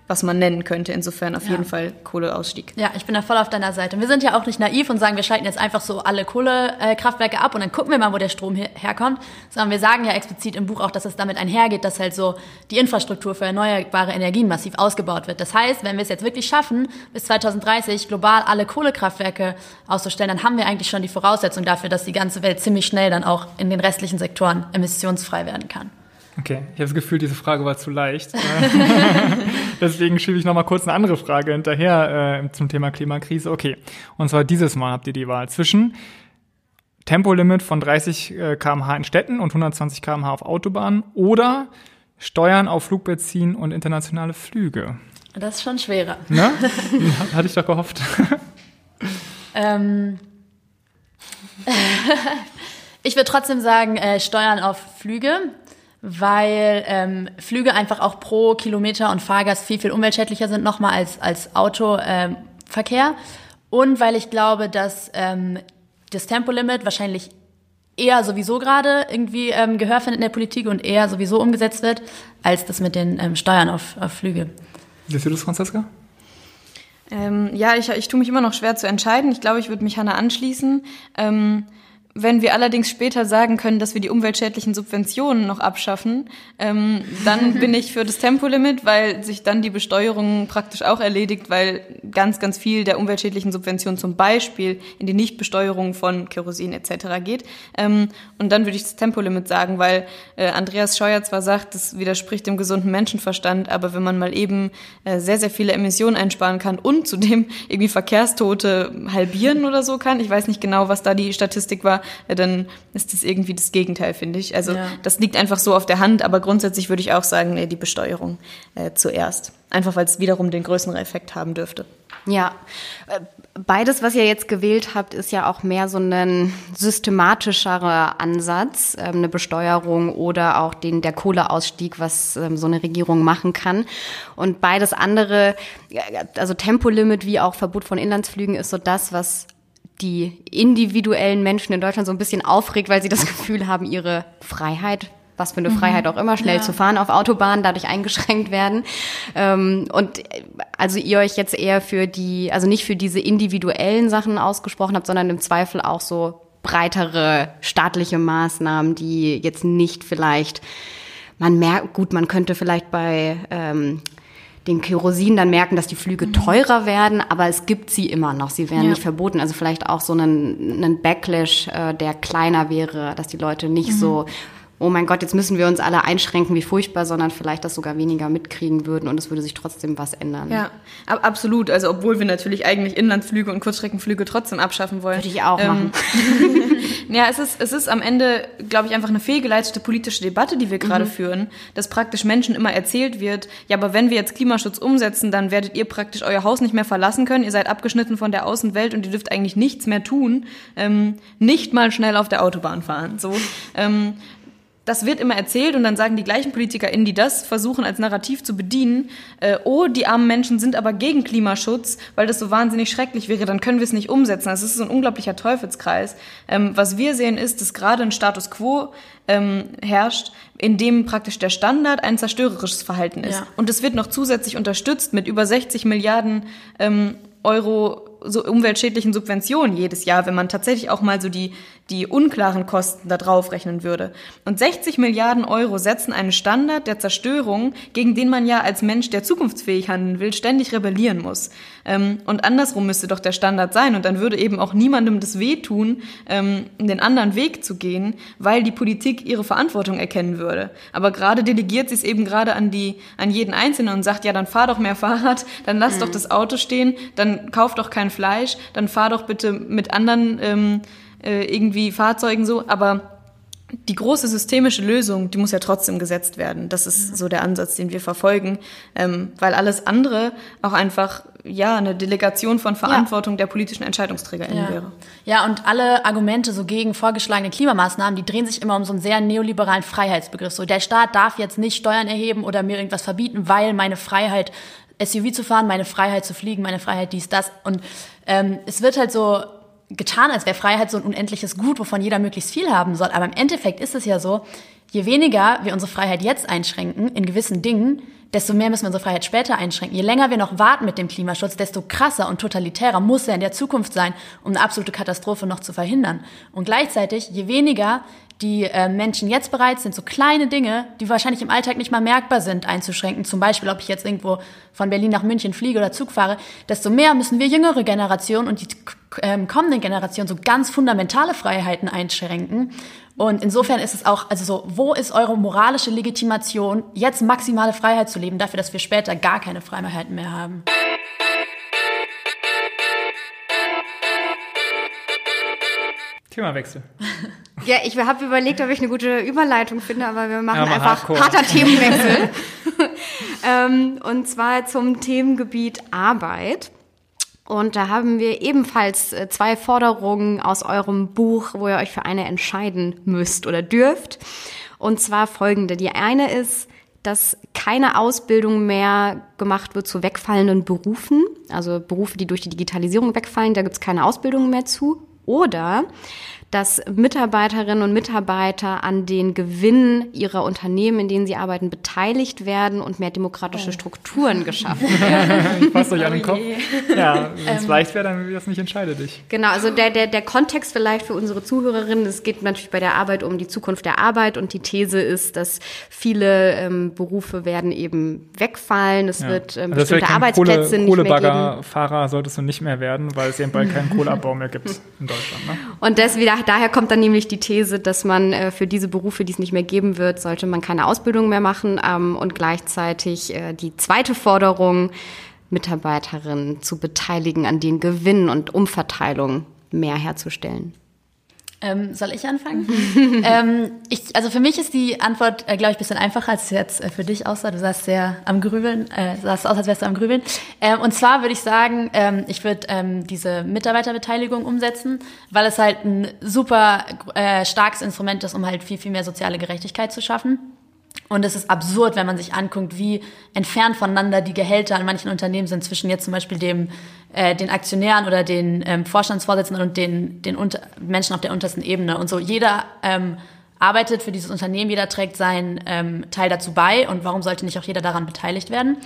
Speaker 5: was man nennen könnte. Insofern auf ja. jeden Fall Kohleausstieg.
Speaker 6: Ja, ich bin da voll auf deiner Seite. Und wir sind ja auch nicht naiv und sagen, wir schalten jetzt einfach so alle Kohlekraftwerke ab und dann gucken wir mal, wo der Strom her herkommt. Sondern wir sagen ja explizit im Buch auch, dass es damit einhergeht, dass halt so die Infrastruktur für erneuerbare Energien massiv ausgebaut wird. Das heißt, wenn wir es jetzt wirklich schaffen, bis 2030 global alle Kohlekraftwerke auszustellen, dann haben wir eigentlich schon die Voraussetzung dafür, dass die ganze Welt ziemlich schnell dann auch in den restlichen Sektoren emissionsfrei werden kann.
Speaker 1: Okay, ich habe das Gefühl, diese Frage war zu leicht. Deswegen schiebe ich noch mal kurz eine andere Frage hinterher äh, zum Thema Klimakrise. Okay, und zwar dieses Mal habt ihr die Wahl zwischen Tempolimit von 30 äh, km/h in Städten und 120 km/h auf Autobahnen oder Steuern auf Flugbenzin und internationale Flüge.
Speaker 6: Das ist schon schwerer.
Speaker 1: Ne? Hatte ich doch gehofft.
Speaker 6: ähm. ich würde trotzdem sagen, äh, Steuern auf Flüge weil ähm, Flüge einfach auch pro Kilometer und Fahrgast viel, viel umweltschädlicher sind nochmal als, als Autoverkehr. Ähm, und weil ich glaube, dass ähm, das Tempolimit wahrscheinlich eher sowieso gerade irgendwie ähm, Gehör findet in der Politik und eher sowieso umgesetzt wird, als das mit den ähm, Steuern auf, auf Flüge.
Speaker 1: Wie siehst du das, Franziska?
Speaker 5: Ähm, ja, ich, ich tue mich immer noch schwer zu entscheiden. Ich glaube, ich würde mich Hanna anschließen. Ähm, wenn wir allerdings später sagen können, dass wir die umweltschädlichen Subventionen noch abschaffen, ähm, dann bin ich für das Tempolimit, weil sich dann die Besteuerung praktisch auch erledigt, weil ganz, ganz viel der umweltschädlichen Subventionen zum Beispiel in die Nichtbesteuerung von Kerosin etc. geht. Ähm, und dann würde ich das Tempolimit sagen, weil äh, Andreas Scheuer zwar sagt, das widerspricht dem gesunden Menschenverstand, aber wenn man mal eben äh, sehr, sehr viele Emissionen einsparen kann und zudem irgendwie Verkehrstote halbieren oder so kann, ich weiß nicht genau, was da die Statistik war, dann ist das irgendwie das Gegenteil, finde ich. Also ja. das liegt einfach so auf der Hand, aber grundsätzlich würde ich auch sagen, nee, die Besteuerung äh, zuerst. Einfach weil es wiederum den größeren Effekt haben dürfte.
Speaker 2: Ja, äh, beides, was ihr jetzt gewählt habt, ist ja auch mehr so ein systematischerer Ansatz, ähm, eine Besteuerung oder auch den der Kohleausstieg, was ähm, so eine Regierung machen kann. Und beides andere, also Tempolimit wie auch Verbot von Inlandsflügen, ist so das, was die individuellen Menschen in Deutschland so ein bisschen aufregt, weil sie das Gefühl haben, ihre Freiheit was für eine mhm. Freiheit auch immer, schnell ja. zu fahren auf Autobahnen, dadurch eingeschränkt werden. Ähm, und also ihr euch jetzt eher für die, also nicht für diese individuellen Sachen ausgesprochen habt, sondern im Zweifel auch so breitere staatliche Maßnahmen, die jetzt nicht vielleicht man merkt, gut, man könnte vielleicht bei ähm, den Kerosin dann merken, dass die Flüge mhm. teurer werden, aber es gibt sie immer noch. Sie werden ja. nicht verboten. Also vielleicht auch so einen, einen Backlash, äh, der kleiner wäre, dass die Leute nicht mhm. so oh mein Gott, jetzt müssen wir uns alle einschränken, wie furchtbar, sondern vielleicht das sogar weniger mitkriegen würden und es würde sich trotzdem was ändern.
Speaker 5: Ja, absolut. Also obwohl wir natürlich eigentlich Inlandsflüge und Kurzstreckenflüge trotzdem abschaffen wollen.
Speaker 2: Würde ich auch ähm, machen.
Speaker 5: ja, es ist, es ist am Ende, glaube ich, einfach eine fehlgeleitete politische Debatte, die wir gerade mhm. führen, dass praktisch Menschen immer erzählt wird, ja, aber wenn wir jetzt Klimaschutz umsetzen, dann werdet ihr praktisch euer Haus nicht mehr verlassen können, ihr seid abgeschnitten von der Außenwelt und ihr dürft eigentlich nichts mehr tun, ähm, nicht mal schnell auf der Autobahn fahren. So, ähm, das wird immer erzählt und dann sagen die gleichen PolitikerInnen, die das versuchen als Narrativ zu bedienen, äh, oh, die armen Menschen sind aber gegen Klimaschutz, weil das so wahnsinnig schrecklich wäre, dann können wir es nicht umsetzen. Das ist so ein unglaublicher Teufelskreis. Ähm, was wir sehen ist, dass gerade ein Status quo ähm, herrscht, in dem praktisch der Standard ein zerstörerisches Verhalten ist. Ja. Und es wird noch zusätzlich unterstützt mit über 60 Milliarden ähm, Euro so umweltschädlichen Subventionen jedes Jahr, wenn man tatsächlich auch mal so die, die unklaren Kosten da drauf rechnen würde. Und 60 Milliarden Euro setzen einen Standard der Zerstörung, gegen den man ja als Mensch, der zukunftsfähig handeln will, ständig rebellieren muss. Ähm, und andersrum müsste doch der Standard sein. Und dann würde eben auch niemandem das wehtun, ähm, den anderen Weg zu gehen, weil die Politik ihre Verantwortung erkennen würde. Aber gerade delegiert sie es eben gerade an die, an jeden Einzelnen und sagt, ja, dann fahr doch mehr Fahrrad, dann lass mhm. doch das Auto stehen, dann kauf doch kein Fleisch, dann fahr doch bitte mit anderen ähm, äh, irgendwie Fahrzeugen so, aber die große systemische Lösung, die muss ja trotzdem gesetzt werden. Das ist so der Ansatz, den wir verfolgen, ähm, weil alles andere auch einfach ja eine Delegation von Verantwortung ja. der politischen EntscheidungsträgerInnen
Speaker 6: ja.
Speaker 5: wäre.
Speaker 6: Ja, und alle Argumente so gegen vorgeschlagene Klimamaßnahmen, die drehen sich immer um so einen sehr neoliberalen Freiheitsbegriff. So der Staat darf jetzt nicht Steuern erheben oder mir irgendwas verbieten, weil meine Freiheit SUV zu fahren, meine Freiheit zu fliegen, meine Freiheit dies, das. Und ähm, es wird halt so getan, als wäre Freiheit so ein unendliches Gut, wovon jeder möglichst viel haben soll. Aber im Endeffekt ist es ja so, je weniger wir unsere Freiheit jetzt einschränken in gewissen Dingen, desto mehr müssen wir unsere Freiheit später einschränken. Je länger wir noch warten mit dem Klimaschutz, desto krasser und totalitärer muss er in der Zukunft sein, um eine absolute Katastrophe noch zu verhindern. Und gleichzeitig, je weniger die äh, Menschen jetzt bereit sind, so kleine Dinge, die wahrscheinlich im Alltag nicht mal merkbar sind, einzuschränken, zum Beispiel, ob ich jetzt irgendwo von Berlin nach München fliege oder Zug fahre, desto mehr müssen wir jüngere Generationen und die ähm, kommenden Generationen so ganz fundamentale Freiheiten einschränken. Und insofern ist es auch, also so, wo ist eure moralische Legitimation, jetzt maximale Freiheit zu leben, dafür, dass wir später gar keine Freiheiten mehr haben?
Speaker 1: Themawechsel.
Speaker 2: Ja, ich habe überlegt, ob ich eine gute Überleitung finde, aber wir machen ja, einfach hardcore. harter Themenwechsel. ähm, und zwar zum Themengebiet Arbeit. Und da haben wir ebenfalls äh, zwei Forderungen aus eurem Buch, wo ihr euch für eine entscheiden müsst oder dürft. Und zwar folgende. Die eine ist, dass keine Ausbildung mehr gemacht wird zu wegfallenden Berufen, also Berufe, die durch die Digitalisierung wegfallen, da gibt es keine Ausbildung mehr zu. Oder dass Mitarbeiterinnen und Mitarbeiter an den Gewinnen ihrer Unternehmen, in denen sie arbeiten, beteiligt werden und mehr demokratische oh. Strukturen geschaffen werden.
Speaker 1: Fasst euch an den Kopf. Ja, wenn es ähm, leicht wäre, dann würde das nicht entscheide dich.
Speaker 2: Genau, also der, der, der Kontext vielleicht für unsere Zuhörerinnen, es geht natürlich bei der Arbeit um die Zukunft der Arbeit und die These ist, dass viele ähm, Berufe werden eben wegfallen, es ja. wird ähm, also bestimmte Arbeitsplätze Kohle, nicht mehr geben.
Speaker 1: Kohlebaggerfahrer solltest du nicht mehr werden, weil es eben bald keinen Kohleabbau mehr gibt in Deutschland. Ne?
Speaker 2: Und das wieder daher kommt dann nämlich die These, dass man äh, für diese Berufe, die es nicht mehr geben wird, sollte man keine Ausbildung mehr machen ähm, und gleichzeitig äh, die zweite Forderung, Mitarbeiterinnen zu beteiligen an den Gewinnen und Umverteilung mehr herzustellen.
Speaker 6: Ähm, soll ich anfangen? ähm, ich, also für mich ist die Antwort, äh, glaube ich, ein bisschen einfacher, als es jetzt äh, für dich aussah. Du sahst sehr am Grübeln, äh, sahst aus, als wärst du am Grübeln. Ähm, und zwar würde ich sagen, ähm, ich würde ähm, diese Mitarbeiterbeteiligung umsetzen, weil es halt ein super äh, starkes Instrument ist, um halt viel, viel mehr soziale Gerechtigkeit zu schaffen. Und es ist absurd, wenn man sich anguckt, wie entfernt voneinander die Gehälter an manchen Unternehmen sind, zwischen jetzt zum Beispiel dem, äh, den Aktionären oder den ähm, Vorstandsvorsitzenden und den, den unter Menschen auf der untersten Ebene. Und so jeder ähm, arbeitet für dieses Unternehmen, jeder trägt seinen ähm, Teil dazu bei. Und warum sollte nicht auch jeder daran beteiligt werden?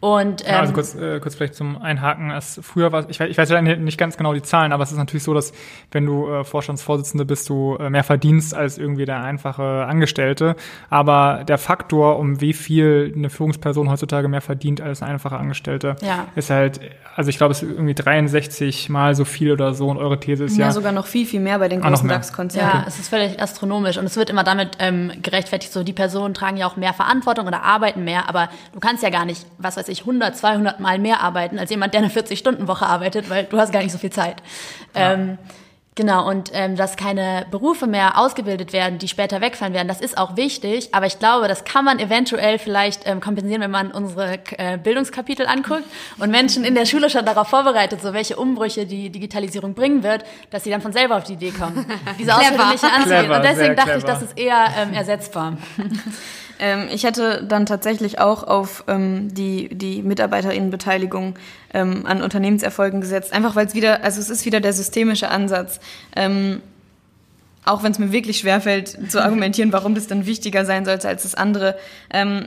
Speaker 6: Und,
Speaker 1: ähm, ja, also ähm, kurz, äh, kurz vielleicht zum Einhaken. Es früher war, ich, ich weiß ja nicht ganz genau die Zahlen, aber es ist natürlich so, dass wenn du äh, Vorstandsvorsitzende bist, du äh, mehr verdienst als irgendwie der einfache Angestellte. Aber der Faktor, um wie viel eine Führungsperson heutzutage mehr verdient als eine einfache Angestellte, ja. ist halt, also ich glaube, es ist irgendwie 63 mal so viel oder so. Und eure These ist ja,
Speaker 5: ja sogar noch viel, viel mehr bei den ah, großen DAX-Konzernen.
Speaker 6: Ja, okay. es ist völlig astronomisch. Und es wird immer damit ähm, gerechtfertigt, so die Personen tragen ja auch mehr Verantwortung oder arbeiten mehr. Aber du kannst ja gar nicht, was weiß ich, ich, 100, 200 Mal mehr arbeiten als jemand, der eine 40-Stunden-Woche arbeitet, weil du hast gar nicht so viel Zeit. Ja. Ähm, Genau, und ähm, dass keine Berufe mehr ausgebildet werden, die später wegfallen werden, das ist auch wichtig, aber ich glaube, das kann man eventuell vielleicht ähm, kompensieren, wenn man unsere äh, Bildungskapitel anguckt und Menschen in der Schule schon darauf vorbereitet, so welche Umbrüche die Digitalisierung bringen wird, dass sie dann von selber auf die Idee kommen, diese Ausbildung anzugehen. und deswegen dachte ich, das ist eher ähm, ersetzbar.
Speaker 5: Ähm, ich hätte dann tatsächlich auch auf ähm, die, die MitarbeiterInnenbeteiligung ähm, an Unternehmenserfolgen gesetzt. Einfach weil es wieder, also es ist wieder der systemische Ansatz. Ähm, auch wenn es mir wirklich schwerfällt zu argumentieren, warum das dann wichtiger sein sollte als das andere. Ähm,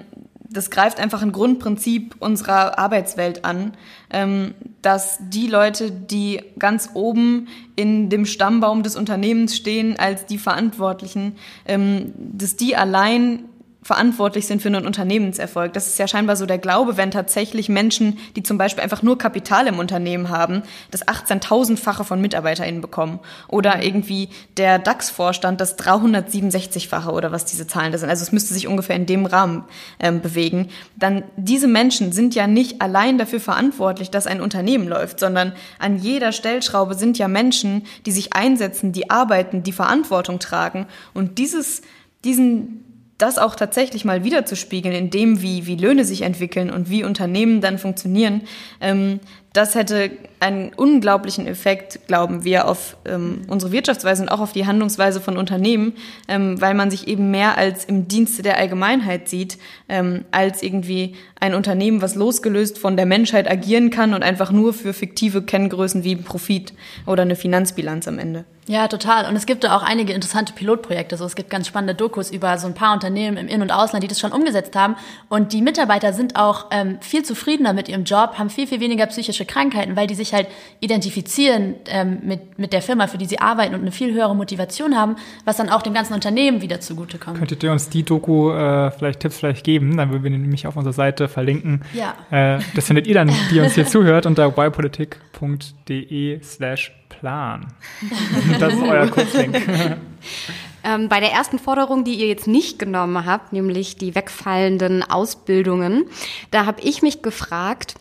Speaker 5: das greift einfach ein Grundprinzip unserer Arbeitswelt an, ähm, dass die Leute, die ganz oben in dem Stammbaum des Unternehmens stehen als die Verantwortlichen, dass die allein verantwortlich sind für einen Unternehmenserfolg. Das ist ja scheinbar so der Glaube, wenn tatsächlich Menschen, die zum Beispiel einfach nur Kapital im Unternehmen haben, das 18.000-fache von MitarbeiterInnen bekommen. Oder irgendwie der DAX-Vorstand das 367-fache oder was diese Zahlen da sind. Also es müsste sich ungefähr in dem Rahmen ähm, bewegen. Dann diese Menschen sind ja nicht allein dafür verantwortlich, dass ein Unternehmen läuft, sondern an jeder Stellschraube sind ja Menschen, die sich einsetzen, die arbeiten, die Verantwortung tragen. Und dieses, diesen, das auch tatsächlich mal wiederzuspiegeln in dem, wie, wie Löhne sich entwickeln und wie Unternehmen dann funktionieren, ähm, das hätte einen unglaublichen Effekt, glauben wir, auf ähm, unsere Wirtschaftsweise und auch auf die Handlungsweise von Unternehmen, ähm, weil man sich eben mehr als im Dienste der Allgemeinheit sieht, ähm, als irgendwie ein Unternehmen, was losgelöst von der Menschheit agieren kann und einfach nur für fiktive Kenngrößen wie Profit oder eine Finanzbilanz am Ende.
Speaker 6: Ja, total. Und es gibt da auch einige interessante Pilotprojekte. So, es gibt ganz spannende Dokus über so ein paar Unternehmen im In- und Ausland, die das schon umgesetzt haben. Und die Mitarbeiter sind auch ähm, viel zufriedener mit ihrem Job, haben viel, viel weniger psychische Krankheiten, weil die sich halt identifizieren ähm, mit, mit der Firma, für die sie arbeiten und eine viel höhere Motivation haben, was dann auch dem ganzen Unternehmen wieder zugutekommt.
Speaker 1: Könntet ihr uns die Doku äh, vielleicht Tipps vielleicht geben? Dann würden wir nämlich auf unserer Seite verlinken.
Speaker 6: Ja.
Speaker 1: Äh, das findet ihr dann, die uns hier zuhört, unter ypolitik.de slash plan. Das ist euer Kurzlink.
Speaker 2: Ähm, bei der ersten Forderung, die ihr jetzt nicht genommen habt, nämlich die wegfallenden Ausbildungen, da habe ich mich gefragt,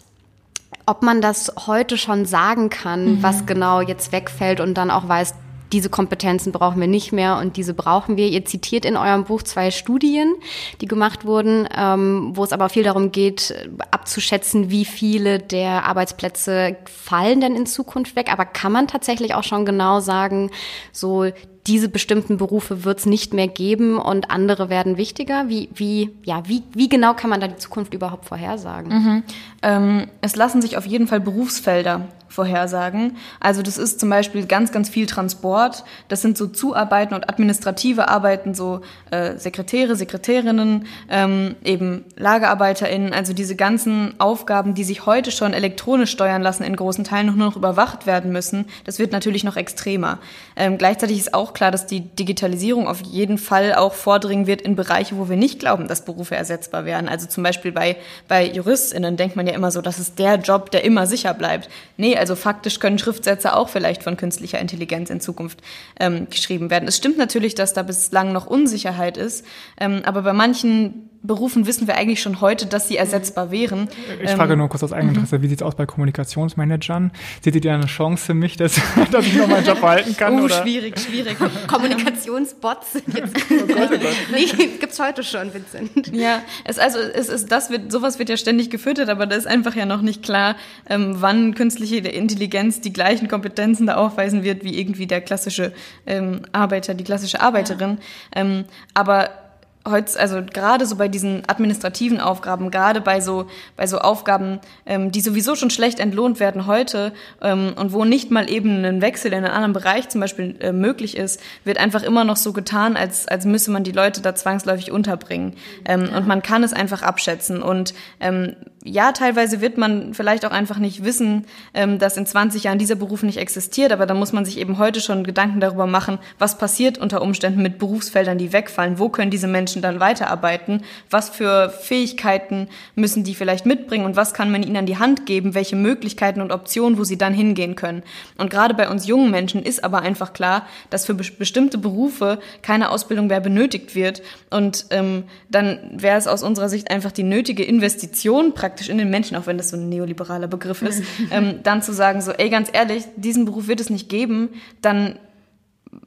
Speaker 2: ob man das heute schon sagen kann, mhm. was genau jetzt wegfällt und dann auch weiß, diese Kompetenzen brauchen wir nicht mehr und diese brauchen wir. Ihr zitiert in eurem Buch zwei Studien, die gemacht wurden, ähm, wo es aber viel darum geht, abzuschätzen, wie viele der Arbeitsplätze fallen denn in Zukunft weg. Aber kann man tatsächlich auch schon genau sagen, so diese bestimmten Berufe wird es nicht mehr geben und andere werden wichtiger? Wie, wie, ja, wie, wie genau kann man da die Zukunft überhaupt vorhersagen?
Speaker 5: Mhm. Ähm, es lassen sich auf jeden Fall Berufsfelder vorhersagen. Also das ist zum Beispiel ganz, ganz viel Transport. Das sind so Zuarbeiten und administrative Arbeiten, so äh, Sekretäre, Sekretärinnen, ähm, eben LagerarbeiterInnen. Also diese ganzen Aufgaben, die sich heute schon elektronisch steuern lassen, in großen Teilen nur noch überwacht werden müssen. Das wird natürlich noch extremer. Ähm, gleichzeitig ist auch klar, dass die Digitalisierung auf jeden Fall auch vordringen wird in Bereiche, wo wir nicht glauben, dass Berufe ersetzbar werden. Also zum Beispiel bei, bei JuristInnen denkt man ja immer so, das ist der Job, der immer sicher bleibt. Nee, also faktisch können Schriftsätze auch vielleicht von künstlicher Intelligenz in Zukunft ähm, geschrieben werden. Es stimmt natürlich, dass da bislang noch Unsicherheit ist, ähm, aber bei manchen Berufen wissen wir eigentlich schon heute, dass sie ersetzbar wären.
Speaker 1: Ich frage ähm, nur kurz aus Eigeninteresse, mhm. wie sieht es aus bei Kommunikationsmanagern? Seht ihr eine Chance für mich, dass, dass ich noch meinen Job behalten kann?
Speaker 2: Oh,
Speaker 1: oder?
Speaker 2: schwierig, schwierig. Kommunikationsbots sind jetzt. Oh Gott, oh Gott. nee, gibt's heute schon, Vincent.
Speaker 5: Ja, es, also es ist, das wird, sowas wird ja ständig gefüttert, aber da ist einfach ja noch nicht klar, ähm, wann künstliche Intelligenz die gleichen Kompetenzen da aufweisen wird, wie irgendwie der klassische ähm, Arbeiter, die klassische Arbeiterin. Ja. Ähm, aber heutz, also gerade so bei diesen administrativen Aufgaben, gerade bei so bei so Aufgaben, ähm, die sowieso schon schlecht entlohnt werden heute ähm, und wo nicht mal eben ein Wechsel in einen anderen Bereich zum Beispiel äh, möglich ist, wird einfach immer noch so getan, als als müsse man die Leute da zwangsläufig unterbringen. Ähm, ja. Und man kann es einfach abschätzen und ähm, ja, teilweise wird man vielleicht auch einfach nicht wissen, ähm, dass in 20 Jahren dieser Beruf nicht existiert, aber da muss man sich eben heute schon Gedanken darüber machen, was passiert unter Umständen mit Berufsfeldern, die wegfallen, wo können diese Menschen dann weiterarbeiten, was für Fähigkeiten müssen die vielleicht mitbringen? Und was kann man ihnen an die Hand geben, welche Möglichkeiten und Optionen, wo sie dann hingehen können. Und gerade bei uns jungen Menschen ist aber einfach klar, dass für be bestimmte Berufe keine Ausbildung mehr benötigt wird. Und ähm, dann wäre es aus unserer Sicht einfach die nötige Investition praktisch praktisch in den Menschen, auch wenn das so ein neoliberaler Begriff ist, ähm, dann zu sagen, so, ey, ganz ehrlich, diesen Beruf wird es nicht geben, dann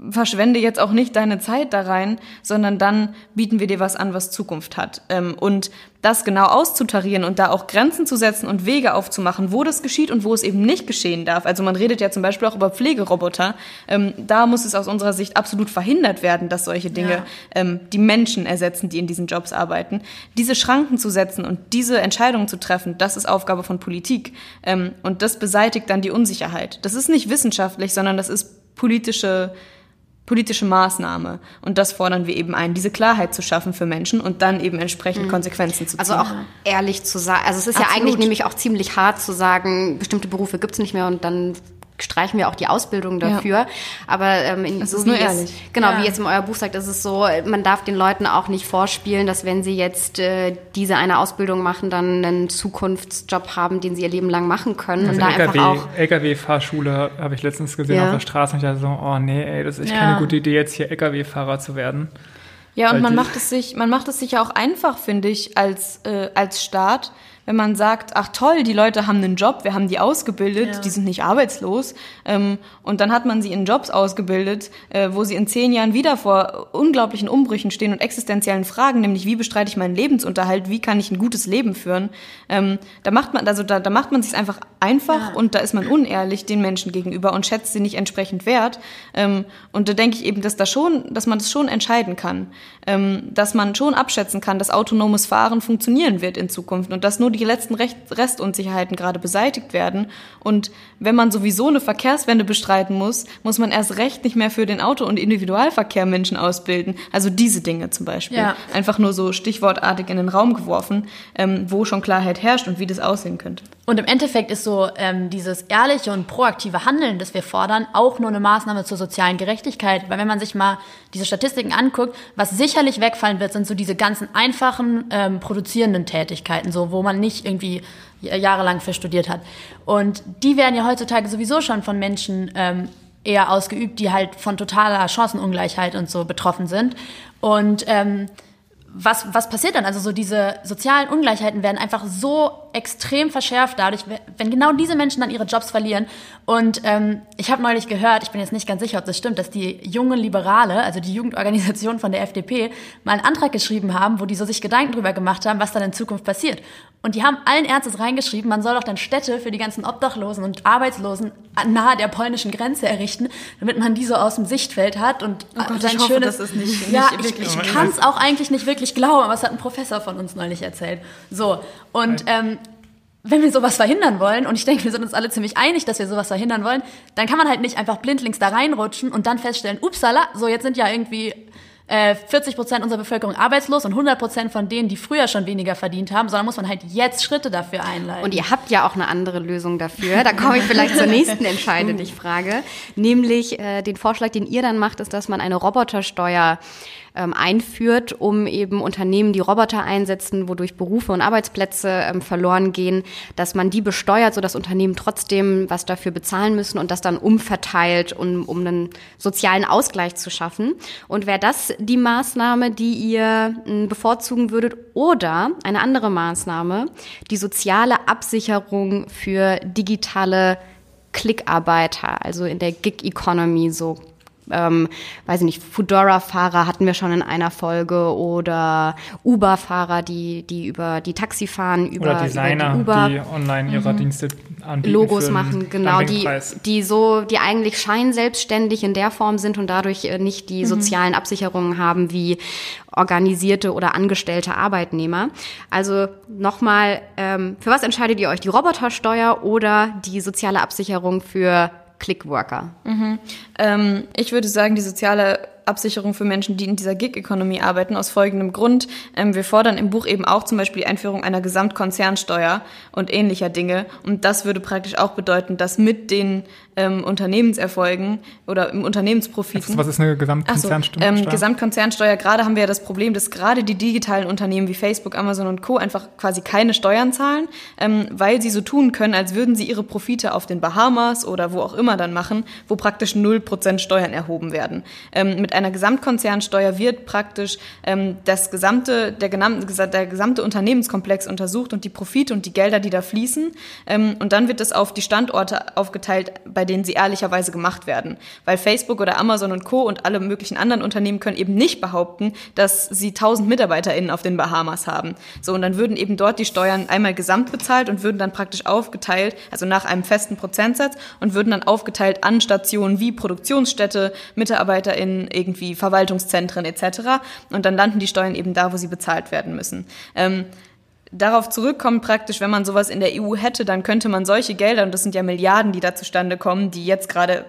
Speaker 5: verschwende jetzt auch nicht deine Zeit da rein, sondern dann bieten wir dir was an, was Zukunft hat. Ähm, und das genau auszutarieren und da auch Grenzen zu setzen und Wege aufzumachen, wo das geschieht und wo es eben nicht geschehen darf. Also man redet ja zum Beispiel auch über Pflegeroboter. Ähm, da muss es aus unserer Sicht absolut verhindert werden, dass solche Dinge ja. ähm, die Menschen ersetzen, die in diesen Jobs arbeiten. Diese Schranken zu setzen und diese Entscheidungen zu treffen, das ist Aufgabe von Politik. Und das beseitigt dann die Unsicherheit. Das ist nicht wissenschaftlich, sondern das ist politische politische Maßnahme. Und das fordern wir eben ein, diese Klarheit zu schaffen für Menschen und dann eben entsprechend mhm. Konsequenzen zu
Speaker 2: also
Speaker 5: ziehen.
Speaker 2: Also auch ehrlich zu sagen, also es ist Absolut. ja eigentlich nämlich auch ziemlich hart zu sagen, bestimmte Berufe gibt's nicht mehr und dann streichen wir auch die Ausbildung dafür. Ja. Aber ähm, in,
Speaker 5: das so ist nur ehrlich.
Speaker 2: Es, genau, ja. wie jetzt in euer Buch sagt, ist es so, man darf den Leuten auch nicht vorspielen, dass wenn sie jetzt äh, diese eine Ausbildung machen, dann einen Zukunftsjob haben, den sie ihr Leben lang machen können.
Speaker 1: Also und da LKW, einfach auch LKW-Fahrschule habe ich letztens gesehen ja. auf der Straße und ich dachte so, oh nee, ey, das ist echt keine gute Idee, jetzt hier LKW-Fahrer zu werden.
Speaker 5: Ja, und man macht es sich, man macht es sich ja auch einfach, finde ich, als, äh, als Staat, wenn man sagt, ach toll, die Leute haben einen Job, wir haben die ausgebildet, ja. die sind nicht arbeitslos. Ähm, und dann hat man sie in Jobs ausgebildet, äh, wo sie in zehn Jahren wieder vor unglaublichen Umbrüchen stehen und existenziellen Fragen, nämlich wie bestreite ich meinen Lebensunterhalt, wie kann ich ein gutes Leben führen. Ähm, da macht man, also da, da macht man sich einfach einfach ja. und da ist man unehrlich den Menschen gegenüber und schätzt sie nicht entsprechend wert. Ähm, und da denke ich eben, dass da schon, dass man das schon entscheiden kann, ähm, dass man schon abschätzen kann, dass autonomes Fahren funktionieren wird in Zukunft und dass nur die die letzten Restunsicherheiten gerade beseitigt werden. Und wenn man sowieso eine Verkehrswende bestreiten muss, muss man erst recht nicht mehr für den Auto- und Individualverkehr Menschen ausbilden. Also diese Dinge zum Beispiel. Ja. Einfach nur so stichwortartig in den Raum geworfen, ähm, wo schon Klarheit herrscht und wie das aussehen könnte.
Speaker 6: Und im Endeffekt ist so ähm, dieses ehrliche und proaktive Handeln, das wir fordern, auch nur eine Maßnahme zur sozialen Gerechtigkeit. Weil wenn man sich mal diese Statistiken anguckt, was sicherlich wegfallen wird, sind so diese ganzen einfachen ähm, produzierenden Tätigkeiten, so wo man nicht irgendwie jahrelang verstudiert hat. Und die werden ja heutzutage sowieso schon von Menschen ähm, eher ausgeübt, die halt von totaler Chancenungleichheit und so betroffen sind. Und ähm, was, was passiert dann? Also so diese sozialen Ungleichheiten werden einfach so extrem verschärft dadurch, wenn genau diese Menschen dann ihre Jobs verlieren. Und ähm, ich habe neulich gehört, ich bin jetzt nicht ganz sicher, ob das stimmt, dass die junge Liberale, also die Jugendorganisation von der FDP, mal einen Antrag geschrieben haben, wo die so sich Gedanken drüber gemacht haben, was dann in Zukunft passiert. Und die haben allen Ernstes reingeschrieben, man soll doch dann Städte für die ganzen Obdachlosen und Arbeitslosen nahe der polnischen Grenze errichten, damit man die so aus dem Sichtfeld hat und
Speaker 5: oh Gott, ich hoffe, schönes, das ist nicht,
Speaker 6: ja, nicht wirklich. Ich, ich kann es auch eigentlich nicht wirklich glauben, aber es hat ein Professor von uns neulich erzählt. So und ähm, wenn wir sowas verhindern wollen, und ich denke, wir sind uns alle ziemlich einig, dass wir sowas verhindern wollen, dann kann man halt nicht einfach blindlings da reinrutschen und dann feststellen, upsala, so jetzt sind ja irgendwie 40 äh, Prozent unserer Bevölkerung arbeitslos und 100 Prozent von denen, die früher schon weniger verdient haben, sondern muss man halt jetzt Schritte dafür einleiten.
Speaker 2: Und ihr habt ja auch eine andere Lösung dafür. Da komme ich vielleicht zur nächsten Entscheide dich Frage, nämlich äh, den Vorschlag, den ihr dann macht, ist, dass man eine Robotersteuer ähm, einführt, um eben Unternehmen, die Roboter einsetzen, wodurch Berufe und Arbeitsplätze ähm, verloren gehen, dass man die besteuert, sodass Unternehmen trotzdem was dafür bezahlen müssen und das dann umverteilt, um, um einen sozialen Ausgleich zu schaffen. Und wäre das die Maßnahme, die ihr äh, bevorzugen würdet oder eine andere Maßnahme, die soziale Absicherung für digitale Klickarbeiter, also in der Gig Economy, so ähm, weiß ich nicht, Foodora-Fahrer hatten wir schon in einer Folge oder Uber-Fahrer, die, die über die Taxi fahren, über,
Speaker 1: oder Designer,
Speaker 2: über
Speaker 1: die, Uber, die online ihre mhm. Dienste anbieten.
Speaker 2: Logos machen, genau, die, die so, die eigentlich scheinselbstständig in der Form sind und dadurch äh, nicht die mhm. sozialen Absicherungen haben wie organisierte oder angestellte Arbeitnehmer. Also nochmal, ähm, für was entscheidet ihr euch? Die Robotersteuer oder die soziale Absicherung für Clickworker?
Speaker 5: Mhm. Ähm, ich würde sagen, die soziale Absicherung für Menschen, die in dieser Gig-Economy arbeiten, aus folgendem Grund. Ähm, wir fordern im Buch eben auch zum Beispiel die Einführung einer Gesamtkonzernsteuer und ähnlicher Dinge. Und das würde praktisch auch bedeuten, dass mit den ähm, Unternehmenserfolgen oder im Unternehmensprofiten.
Speaker 1: Also, was ist eine Gesamtkonzernsteuer?
Speaker 5: So, ähm, Gesamtkonzernsteuer, gerade haben wir ja das Problem, dass gerade die digitalen Unternehmen wie Facebook, Amazon und Co. einfach quasi keine Steuern zahlen, ähm, weil sie so tun können, als würden sie ihre Profite auf den Bahamas oder wo auch immer dann machen, wo praktisch 0% Steuern erhoben werden. Ähm, mit einer Gesamtkonzernsteuer wird praktisch ähm, das gesamte, der, der gesamte Unternehmenskomplex untersucht und die Profite und die Gelder, die da fließen. Ähm, und dann wird das auf die Standorte aufgeteilt, bei denen sie ehrlicherweise gemacht werden. Weil Facebook oder Amazon und Co. und alle möglichen anderen Unternehmen können eben nicht behaupten, dass sie 1000 MitarbeiterInnen auf den Bahamas haben. So, und dann würden eben dort die Steuern einmal gesamt bezahlt und würden dann praktisch aufgeteilt, also nach einem festen Prozentsatz und würden dann aufgeteilt an Stationen wie Produktionsstätte, MitarbeiterInnen, irgendwie Verwaltungszentren etc. Und dann landen die Steuern eben da, wo sie bezahlt werden müssen. Ähm, darauf zurückkommt praktisch, wenn man sowas in der EU hätte, dann könnte man solche Gelder, und das sind ja Milliarden, die da zustande kommen, die jetzt gerade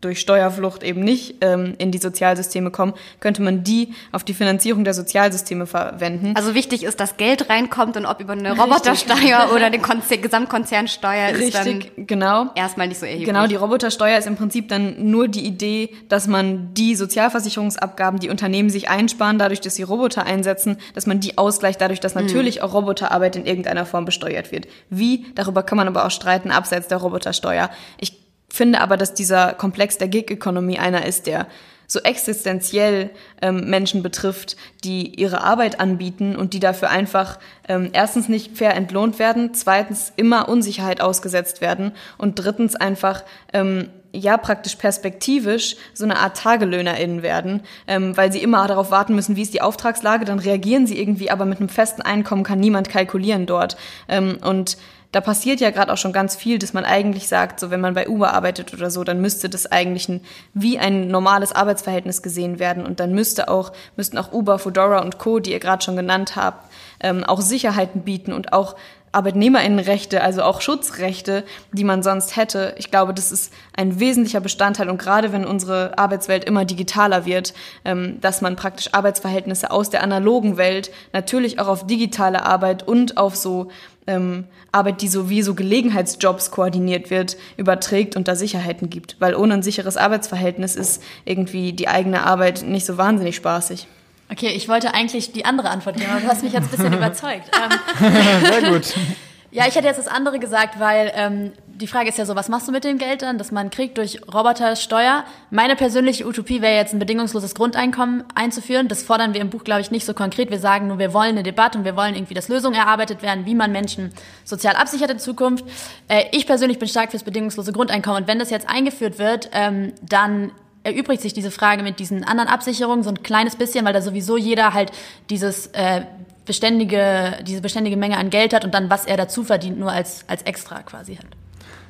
Speaker 5: durch Steuerflucht eben nicht ähm, in die Sozialsysteme kommen, könnte man die auf die Finanzierung der Sozialsysteme verwenden.
Speaker 2: Also wichtig ist, dass Geld reinkommt und ob über eine Robotersteuer oder eine Konzer Gesamtkonzernsteuer ist
Speaker 5: Richtig, genau.
Speaker 2: erstmal nicht so erheblich.
Speaker 5: Genau, die Robotersteuer ist im Prinzip dann nur die Idee, dass man die Sozialversicherungsabgaben, die Unternehmen sich einsparen, dadurch, dass sie Roboter einsetzen, dass man die ausgleicht dadurch, dass natürlich auch Roboterarbeit in irgendeiner Form besteuert wird. Wie, darüber kann man aber auch streiten, abseits der Robotersteuer. Ich finde aber, dass dieser Komplex der Gig-Economy einer ist, der so existenziell ähm, Menschen betrifft, die ihre Arbeit anbieten und die dafür einfach ähm, erstens nicht fair entlohnt werden, zweitens immer Unsicherheit ausgesetzt werden und drittens einfach ähm, ja praktisch perspektivisch so eine Art TagelöhnerInnen werden, ähm, weil sie immer darauf warten müssen, wie ist die Auftragslage, dann reagieren sie irgendwie, aber mit einem festen Einkommen kann niemand kalkulieren dort. Ähm, und da passiert ja gerade auch schon ganz viel, dass man eigentlich sagt, so wenn man bei Uber arbeitet oder so, dann müsste das eigentlich ein, wie ein normales Arbeitsverhältnis gesehen werden. Und dann müsste auch müssten auch Uber, Fedora und Co, die ihr gerade schon genannt habt, ähm, auch Sicherheiten bieten und auch Arbeitnehmerinnenrechte, also auch Schutzrechte, die man sonst hätte. Ich glaube, das ist ein wesentlicher Bestandteil und gerade wenn unsere Arbeitswelt immer digitaler wird, ähm, dass man praktisch Arbeitsverhältnisse aus der analogen Welt natürlich auch auf digitale Arbeit und auf so ähm, Arbeit, die so wie so Gelegenheitsjobs koordiniert wird, überträgt und da Sicherheiten gibt. Weil ohne ein sicheres Arbeitsverhältnis ist irgendwie die eigene Arbeit nicht so wahnsinnig spaßig.
Speaker 6: Okay, ich wollte eigentlich die andere Antwort geben, aber du hast mich jetzt ein bisschen überzeugt. Ähm,
Speaker 1: Sehr gut.
Speaker 6: ja, ich hätte jetzt das andere gesagt, weil ähm, die Frage ist ja so, was machst du mit dem Geld dann, das man kriegt durch Robotersteuer? Meine persönliche Utopie wäre jetzt ein bedingungsloses Grundeinkommen einzuführen. Das fordern wir im Buch, glaube ich, nicht so konkret. Wir sagen nur, wir wollen eine Debatte und wir wollen irgendwie, dass Lösungen erarbeitet werden, wie man Menschen sozial absichert in Zukunft. Äh, ich persönlich bin stark fürs bedingungslose Grundeinkommen und wenn das jetzt eingeführt wird, ähm, dann erübrigt sich diese Frage mit diesen anderen Absicherungen so ein kleines bisschen, weil da sowieso jeder halt dieses äh, beständige, diese beständige Menge an Geld hat und dann, was er dazu verdient, nur als, als extra quasi hat.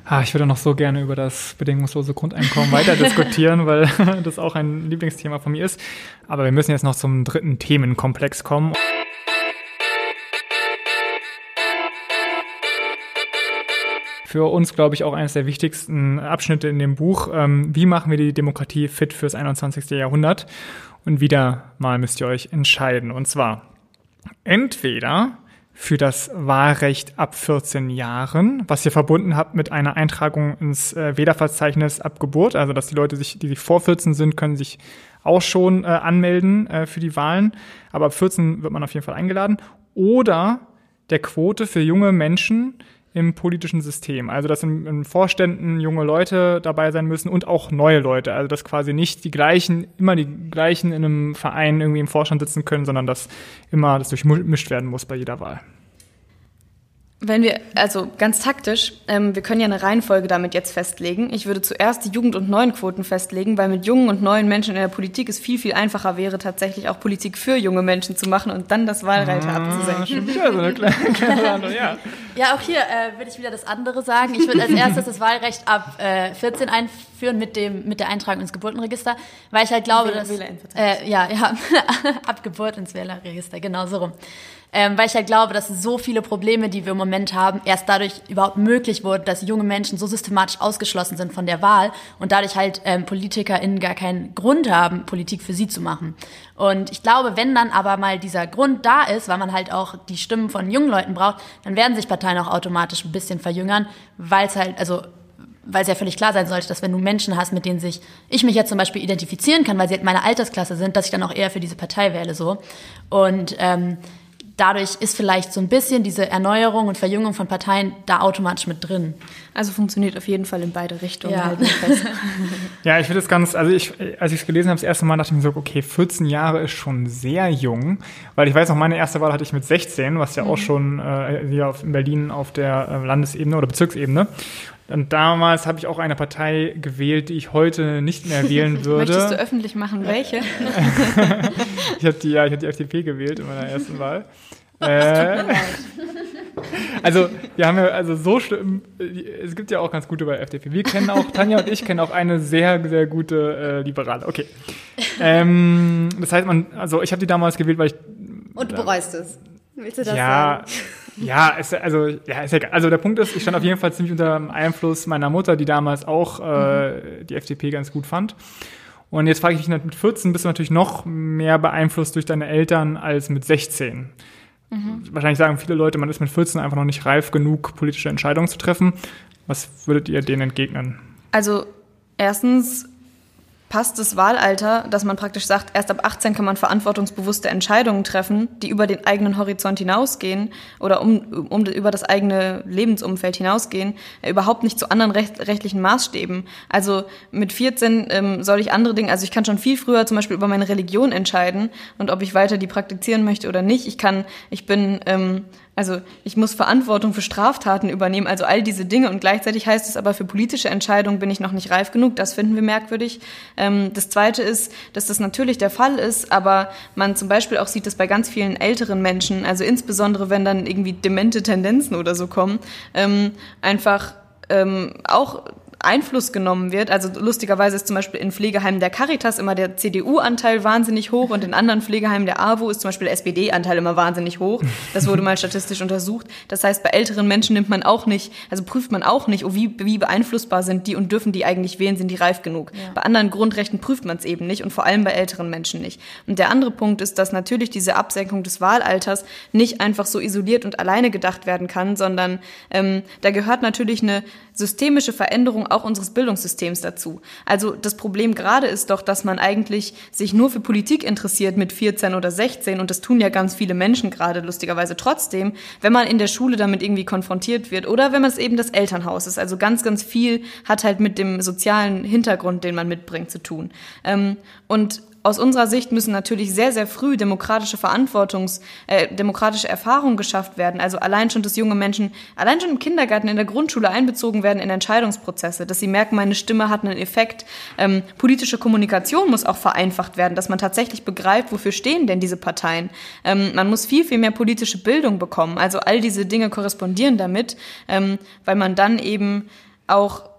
Speaker 1: Ah, ich würde noch so gerne über das bedingungslose Grundeinkommen weiter diskutieren, weil das auch ein Lieblingsthema von mir ist. Aber wir müssen jetzt noch zum dritten Themenkomplex kommen. Für uns, glaube ich, auch eines der wichtigsten Abschnitte in dem Buch. Ähm, wie machen wir die Demokratie fit fürs 21. Jahrhundert? Und wieder mal müsst ihr euch entscheiden. Und zwar entweder für das Wahlrecht ab 14 Jahren, was ihr verbunden habt mit einer Eintragung ins äh, Wählerverzeichnis ab Geburt, also dass die Leute, sich, die sich vor 14 sind, können sich auch schon äh, anmelden äh, für die Wahlen, aber ab 14 wird man auf jeden Fall eingeladen. Oder der Quote für junge Menschen im politischen System. Also dass in, in Vorständen junge Leute dabei sein müssen und auch neue Leute. Also dass quasi nicht die gleichen, immer die gleichen in einem Verein irgendwie im Vorstand sitzen können, sondern dass immer das durchmischt werden muss bei jeder Wahl.
Speaker 5: Wenn wir, also ganz taktisch, ähm, wir können ja eine Reihenfolge damit jetzt festlegen. Ich würde zuerst die Jugend- und Neuenquoten festlegen, weil mit jungen und neuen Menschen in der Politik es viel, viel einfacher wäre, tatsächlich auch Politik für junge Menschen zu machen und dann das Wahlrecht
Speaker 1: Ah,
Speaker 5: abzusenken.
Speaker 1: schon wieder so eine kleine, kleine Antwort, ja.
Speaker 6: Ja, auch hier äh, würde ich wieder das andere sagen. Ich würde als erstes das Wahlrecht ab äh, 14 einführen mit dem mit der Eintragung ins Geburtenregister, weil ich halt glaube,
Speaker 5: Wähler-
Speaker 6: dass äh, ja ja ab Geburt ins Wählerregister genau so rum. Ähm, weil ich halt glaube, dass so viele Probleme, die wir im Moment haben, erst dadurch überhaupt möglich wurden, dass junge Menschen so systematisch ausgeschlossen sind von der Wahl und dadurch halt ähm, PolitikerInnen gar keinen Grund haben, Politik für sie zu machen. Und ich glaube, wenn dann aber mal dieser Grund da ist, weil man halt auch die Stimmen von jungen Leuten braucht, dann werden sich Parteien auch automatisch ein bisschen verjüngern, weil es halt, also weil es ja völlig klar sein sollte, dass wenn du Menschen hast, mit denen sich ich mich jetzt zum Beispiel identifizieren kann, weil sie halt meine Altersklasse sind, dass ich dann auch eher für diese Partei wähle so. Und ähm, dadurch ist vielleicht so ein bisschen diese Erneuerung und Verjüngung von Parteien da automatisch mit drin.
Speaker 5: Also funktioniert auf jeden Fall in beide Richtungen.
Speaker 6: Ja.
Speaker 5: Halt.
Speaker 1: Ja, ich finde es ganz, also ich, als ich es gelesen habe, das erste Mal dachte ich mir so, okay, 14 Jahre ist schon sehr jung, weil ich weiß noch, meine erste Wahl hatte ich mit 16, was ja auch schon äh, hier auf, in Berlin auf der äh, Landesebene oder Bezirksebene. Und damals habe ich auch eine Partei gewählt, die ich heute nicht mehr wählen würde.
Speaker 5: Möchtest du öffentlich machen, welche?
Speaker 1: Ich habe die, ja, ich habe die FDP gewählt in meiner ersten Wahl. Äh, also wir haben ja also so schlimm. Es gibt ja auch ganz gute bei FDP. Wir kennen auch Tanja und ich kennen auch eine sehr sehr gute äh, Liberale. Okay. Ähm, das heißt man, also ich habe die damals gewählt, weil ich
Speaker 2: Und du bereust es. Willst du das
Speaker 1: ja,
Speaker 2: sagen?
Speaker 1: Ja, ist, also, ja, ist egal. Also der Punkt ist, ich stand auf jeden Fall ziemlich unter dem Einfluss meiner Mutter, die damals auch äh, die FDP ganz gut fand. Und jetzt frage ich mich, mit 14 bist du natürlich noch mehr beeinflusst durch deine Eltern als mit 16. Mhm. Wahrscheinlich sagen viele Leute, man ist mit 14 einfach noch nicht reif genug, politische Entscheidungen zu treffen. Was würdet ihr denen entgegnen?
Speaker 5: Also erstens passt das Wahlalter, dass man praktisch sagt, erst ab 18 kann man verantwortungsbewusste Entscheidungen treffen, die über den eigenen Horizont hinausgehen oder um, um über das eigene Lebensumfeld hinausgehen, äh, überhaupt nicht zu anderen recht, rechtlichen Maßstäben. Also mit 14 ähm, soll ich andere Dinge, also ich kann schon viel früher zum Beispiel über meine Religion entscheiden und ob ich weiter die praktizieren möchte oder nicht. Ich kann, ich bin ähm, also ich muss Verantwortung für Straftaten übernehmen, also all diese Dinge. Und gleichzeitig heißt es aber, für politische Entscheidungen bin ich noch nicht reif genug. Das finden wir merkwürdig. Ähm, das Zweite ist, dass das natürlich der Fall ist, aber man zum Beispiel auch sieht, dass bei ganz vielen älteren Menschen, also insbesondere wenn dann irgendwie demente Tendenzen oder so kommen, ähm, einfach ähm, auch Einfluss genommen wird. Also lustigerweise ist zum Beispiel in Pflegeheimen der Caritas immer der CDU-Anteil wahnsinnig hoch und in anderen Pflegeheimen der AWO ist zum Beispiel der SPD-Anteil immer wahnsinnig hoch. Das wurde mal statistisch untersucht. Das heißt, bei älteren Menschen nimmt man auch nicht, also prüft man auch nicht, oh, wie, wie beeinflussbar sind die und dürfen die eigentlich wählen, sind die reif genug. Ja. Bei anderen Grundrechten prüft man es eben nicht und vor allem bei älteren Menschen nicht. Und der andere Punkt ist, dass natürlich diese Absenkung des Wahlalters nicht einfach so isoliert und alleine gedacht werden kann, sondern ähm, da gehört natürlich eine systemische Veränderung auch unseres Bildungssystems dazu. Also das Problem gerade ist doch, dass man eigentlich sich nur für Politik interessiert mit 14 oder 16 und das tun ja ganz viele Menschen gerade lustigerweise trotzdem, wenn man in der Schule damit irgendwie konfrontiert wird oder wenn man es eben das Elternhaus ist. Also ganz, ganz viel hat halt mit dem sozialen Hintergrund, den man mitbringt, zu tun. Ähm, und aus unserer Sicht müssen natürlich sehr, sehr früh demokratische Verantwortungs-, äh, demokratische Erfahrungen geschafft werden. Also allein schon, dass junge Menschen, allein schon im Kindergarten, in der Grundschule einbezogen werden in Entscheidungsprozesse, dass sie merken, meine Stimme hat einen Effekt. Ähm, politische Kommunikation muss auch vereinfacht werden, dass man tatsächlich begreift, wofür stehen denn diese Parteien. Ähm, man muss viel, viel mehr politische Bildung bekommen. Also all diese Dinge korrespondieren damit, ähm, weil man dann eben auch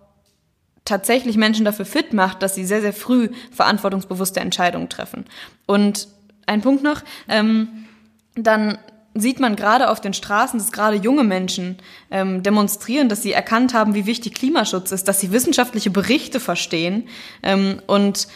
Speaker 5: tatsächlich Menschen dafür fit macht, dass sie sehr, sehr früh verantwortungsbewusste Entscheidungen treffen. Und ein Punkt noch, ähm, dann sieht man gerade auf den Straßen, dass gerade junge Menschen ähm, demonstrieren, dass sie erkannt haben, wie wichtig Klimaschutz ist, dass sie wissenschaftliche Berichte verstehen ähm, und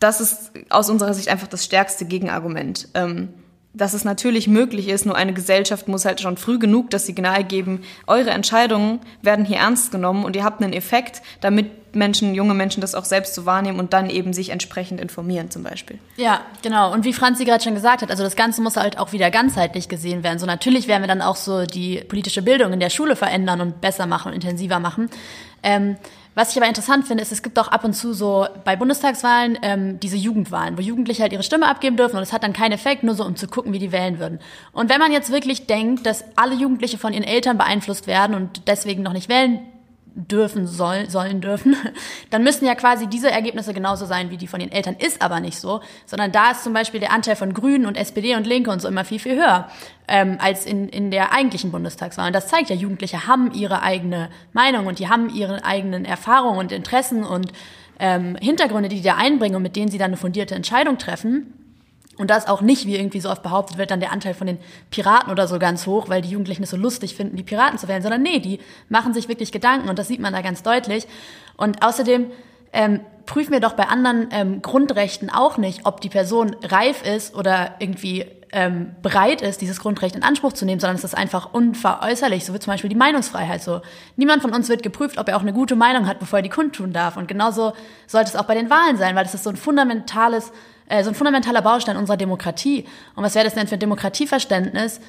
Speaker 5: das ist aus unserer Sicht einfach das stärkste Gegenargument. Ähm, dass es natürlich möglich ist, nur eine Gesellschaft muss halt schon früh genug das Signal geben, eure Entscheidungen werden hier ernst genommen und ihr habt einen Effekt, damit Menschen, junge Menschen das auch selbst so wahrnehmen und dann eben sich entsprechend informieren zum Beispiel.
Speaker 6: Ja, genau. Und wie Franzi gerade schon gesagt hat, also das Ganze muss halt auch wieder ganzheitlich gesehen werden. So natürlich werden wir dann auch so die politische Bildung in der Schule verändern und besser machen und intensiver machen. Ähm, was ich aber interessant finde, ist, es gibt auch ab und zu so bei Bundestagswahlen ähm, diese Jugendwahlen, wo Jugendliche halt ihre Stimme abgeben dürfen und es hat dann keinen Effekt, nur so um zu gucken, wie die wählen würden. Und wenn man jetzt wirklich denkt, dass alle Jugendliche von ihren Eltern beeinflusst werden und deswegen noch nicht wählen dürfen, soll, sollen dürfen, dann müssen ja quasi diese Ergebnisse genauso sein wie die von den Eltern. Ist aber nicht so, sondern da ist zum Beispiel der Anteil von Grünen und SPD und Linke und so immer viel, viel höher ähm, als in, in der eigentlichen Bundestagswahl. Und das zeigt ja, Jugendliche haben ihre eigene Meinung und die haben ihre eigenen Erfahrungen und Interessen und ähm, Hintergründe, die die da einbringen und mit denen sie dann eine fundierte Entscheidung treffen. Und das auch nicht, wie irgendwie so oft behauptet wird, dann der Anteil von den Piraten oder so ganz hoch, weil die Jugendlichen es so lustig finden, die Piraten zu wählen, sondern nee, die machen sich wirklich Gedanken und das sieht man da ganz deutlich. Und außerdem ähm, prüfen wir doch bei anderen ähm, Grundrechten auch nicht, ob die Person reif ist oder irgendwie ähm, bereit ist, dieses Grundrecht in Anspruch zu nehmen, sondern es ist einfach unveräußerlich. So wie zum Beispiel die Meinungsfreiheit. So niemand von uns wird geprüft, ob er auch eine gute Meinung hat, bevor er die kundtun darf. Und genauso sollte es auch bei den Wahlen sein, weil das ist so ein fundamentales äh, so ein fundamentaler Baustein unserer Demokratie. Und was wäre das denn für ein Demokratieverständnis,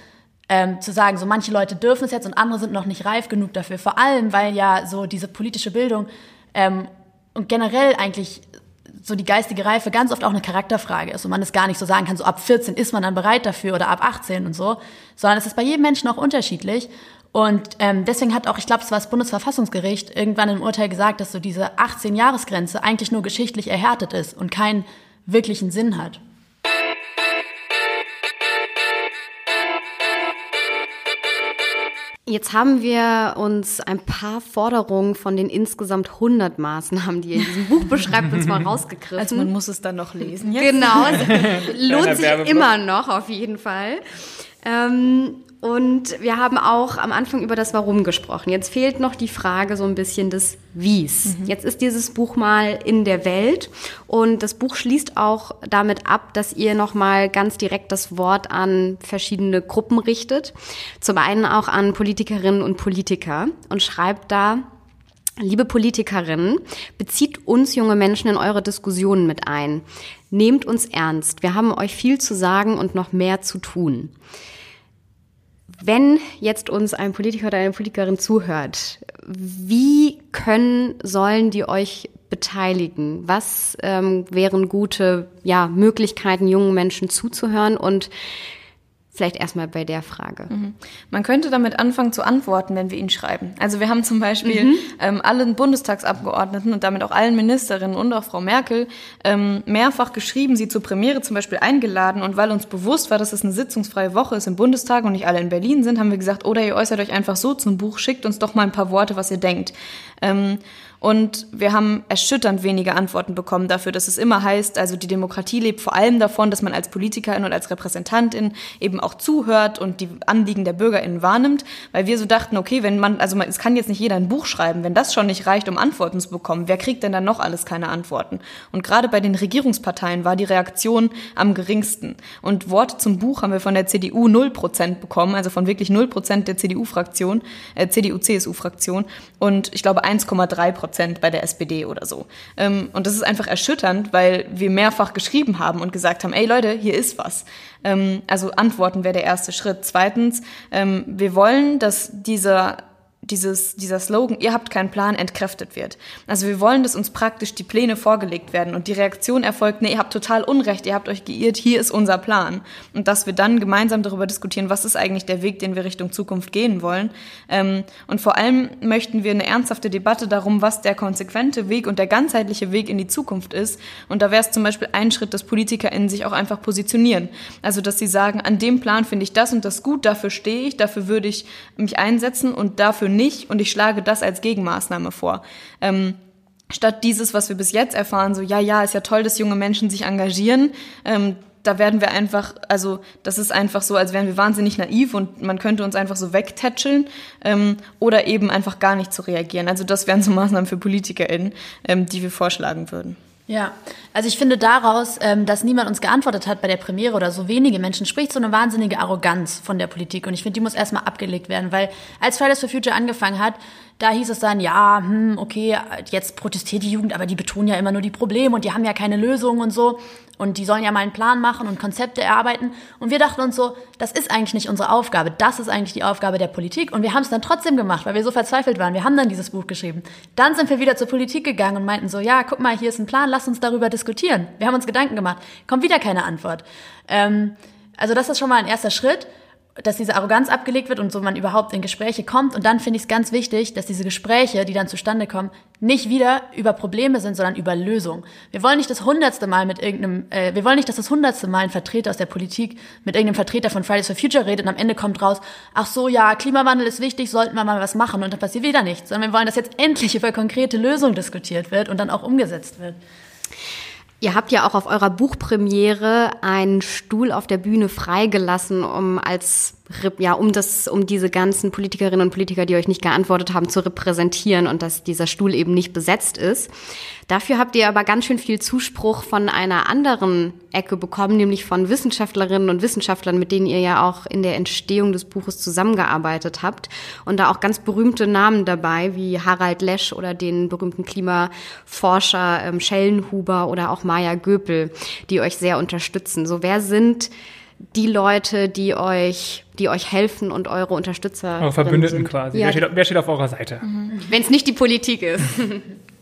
Speaker 6: ähm, zu sagen, so manche Leute dürfen es jetzt und andere sind noch nicht reif genug dafür. Vor allem, weil ja so diese politische Bildung ähm, und generell eigentlich so die geistige Reife ganz oft auch eine Charakterfrage ist und man es gar nicht so sagen kann, so ab 14 ist man dann bereit dafür oder ab 18 und so, sondern es ist bei jedem Menschen auch unterschiedlich. Und ähm, deswegen hat auch, ich glaube, es war das Bundesverfassungsgericht irgendwann im Urteil gesagt, dass so diese 18-Jahres-Grenze eigentlich nur geschichtlich erhärtet ist und kein wirklichen Sinn hat.
Speaker 2: Jetzt haben wir uns ein paar Forderungen von den insgesamt 100 Maßnahmen, die ihr in diesem Buch beschreibt, uns mal rausgegriffen.
Speaker 5: Also man muss es dann noch lesen. Jetzt.
Speaker 2: Genau, lohnt sich immer noch auf jeden Fall. Ähm, Und wir haben auch am Anfang über das Warum gesprochen. Jetzt fehlt noch die Frage so ein bisschen des Wies. Mhm. Jetzt ist dieses Buch mal in der Welt und das Buch schließt auch damit ab, dass ihr nochmal ganz direkt das Wort an verschiedene Gruppen richtet. Zum einen auch an Politikerinnen und Politiker und schreibt da, Liebe Politikerinnen, bezieht uns junge Menschen in eure Diskussionen mit ein. Nehmt uns ernst. Wir haben euch viel zu sagen und noch mehr zu tun. Wenn jetzt uns ein Politiker oder eine Politikerin zuhört, wie können, sollen die euch beteiligen? Was ähm, wären gute ja, Möglichkeiten, jungen Menschen zuzuhören und Vielleicht erstmal bei der Frage. Mhm.
Speaker 5: Man könnte damit anfangen zu antworten, wenn wir ihn schreiben. Also wir haben zum Beispiel mhm. ähm, allen Bundestagsabgeordneten und damit auch allen Ministerinnen und auch Frau Merkel ähm, mehrfach geschrieben, sie zur Premiere zum Beispiel eingeladen. Und weil uns bewusst war, dass es eine sitzungsfreie Woche ist im Bundestag und nicht alle in Berlin sind, haben wir gesagt, oder ihr äußert euch einfach so zum Buch, schickt uns doch mal ein paar Worte, was ihr denkt. Ähm, und wir haben erschütternd wenige Antworten bekommen dafür, dass es immer heißt, also die Demokratie lebt vor allem davon, dass man als Politikerin und als Repräsentantin eben auch zuhört und die Anliegen der BürgerInnen wahrnimmt, weil wir so dachten, okay, wenn man, also man, es kann jetzt nicht jeder ein Buch schreiben, wenn das schon nicht reicht, um Antworten zu bekommen, wer kriegt denn dann noch alles keine Antworten? Und gerade bei den Regierungsparteien war die Reaktion am geringsten. Und Worte zum Buch haben wir von der CDU 0% bekommen, also von wirklich 0% der CDU-Fraktion, äh, CDU-CSU-Fraktion und ich glaube 1,3 Prozent bei der SPD oder so. Ähm, und das ist einfach erschütternd, weil wir mehrfach geschrieben haben und gesagt haben, ey Leute, hier ist was. Ähm, also Antworten wäre der erste Schritt. Zweitens, ähm, wir wollen, dass dieser dieses, dieser Slogan, ihr habt keinen Plan, entkräftet wird. Also wir wollen, dass uns praktisch die Pläne vorgelegt werden und die Reaktion erfolgt, nee, ihr habt total Unrecht, ihr habt euch geirrt, hier ist unser Plan. Und dass wir dann gemeinsam darüber diskutieren, was ist eigentlich der Weg, den wir Richtung Zukunft gehen wollen. Ähm, und vor allem möchten wir eine ernsthafte Debatte darum, was der konsequente Weg und der ganzheitliche Weg in die Zukunft ist. Und da wäre es zum Beispiel ein Schritt, dass PolitikerInnen sich auch einfach positionieren. Also dass sie sagen, an dem Plan finde ich das und das gut, dafür stehe ich, dafür würde ich mich einsetzen und dafür nicht und ich schlage das als Gegenmaßnahme vor. Ähm, statt dieses, was wir bis jetzt erfahren, so ja, ja, ist ja toll, dass junge Menschen sich engagieren. Ähm, da werden wir einfach, also das ist einfach so, als wären wir wahnsinnig naiv und man könnte uns einfach so wegtätscheln ähm, oder eben einfach gar nicht zu reagieren. Also das wären so Maßnahmen für PolitikerInnen, ähm, die wir vorschlagen würden.
Speaker 6: Ja, also ich finde daraus, ähm, dass niemand uns geantwortet hat bei der Premiere oder so wenige Menschen, spricht so eine wahnsinnige Arroganz von der Politik. Und ich finde, die muss erstmal abgelegt werden, weil als Fridays for Future angefangen hat, da hieß es dann, ja, hm, okay, jetzt protestiert die Jugend, aber die betonen ja immer nur die Probleme und die haben ja keine Lösung und so. Und die sollen ja mal einen Plan machen und Konzepte erarbeiten. Und wir dachten uns so, das ist eigentlich nicht unsere Aufgabe. Das ist eigentlich die Aufgabe der Politik. Und wir haben es dann trotzdem gemacht, weil wir so verzweifelt waren. Wir haben dann dieses Buch geschrieben. Dann sind wir wieder zur Politik gegangen und meinten so, ja, guck mal, hier ist ein Plan, lass uns darüber diskutieren. Wir haben uns Gedanken gemacht. Kommt wieder keine Antwort. Ähm, also das ist schon mal ein erster Schritt dass diese Arroganz abgelegt wird und so man überhaupt in Gespräche kommt. Und dann finde ich es ganz wichtig, dass diese Gespräche, die dann zustande kommen, nicht wieder über Probleme sind, sondern über Lösungen. Wir wollen nicht das hundertste Mal mit irgendeinem, äh, wir wollen nicht, dass das hundertste Mal ein Vertreter aus der Politik mit irgendeinem Vertreter von Fridays for Future redet und am Ende kommt raus, ach so, ja, Klimawandel ist wichtig, sollten wir mal was machen und dann passiert wieder nichts. Sondern wir wollen, dass jetzt endlich über konkrete Lösungen diskutiert wird und dann auch umgesetzt wird.
Speaker 2: Ihr habt ja auch auf eurer Buchpremiere einen Stuhl auf der Bühne freigelassen, um als ja, um das, um diese ganzen Politikerinnen und Politiker, die euch nicht geantwortet haben, zu repräsentieren und dass dieser Stuhl eben nicht besetzt ist. Dafür habt ihr aber ganz schön viel Zuspruch von einer anderen Ecke bekommen, nämlich von Wissenschaftlerinnen und Wissenschaftlern, mit denen ihr ja auch in der Entstehung des Buches zusammengearbeitet habt. Und da auch ganz berühmte Namen dabei, wie Harald Lesch oder den berühmten Klimaforscher ähm, Schellenhuber oder auch Maya Göpel, die euch sehr unterstützen. So, wer sind die Leute, die euch, die euch helfen und eure Unterstützer.
Speaker 1: Eure Verbündeten sind. quasi. Ja. Wer, steht, wer, steht, auf eurer Seite?
Speaker 2: Mhm. Wenn es nicht die Politik ist.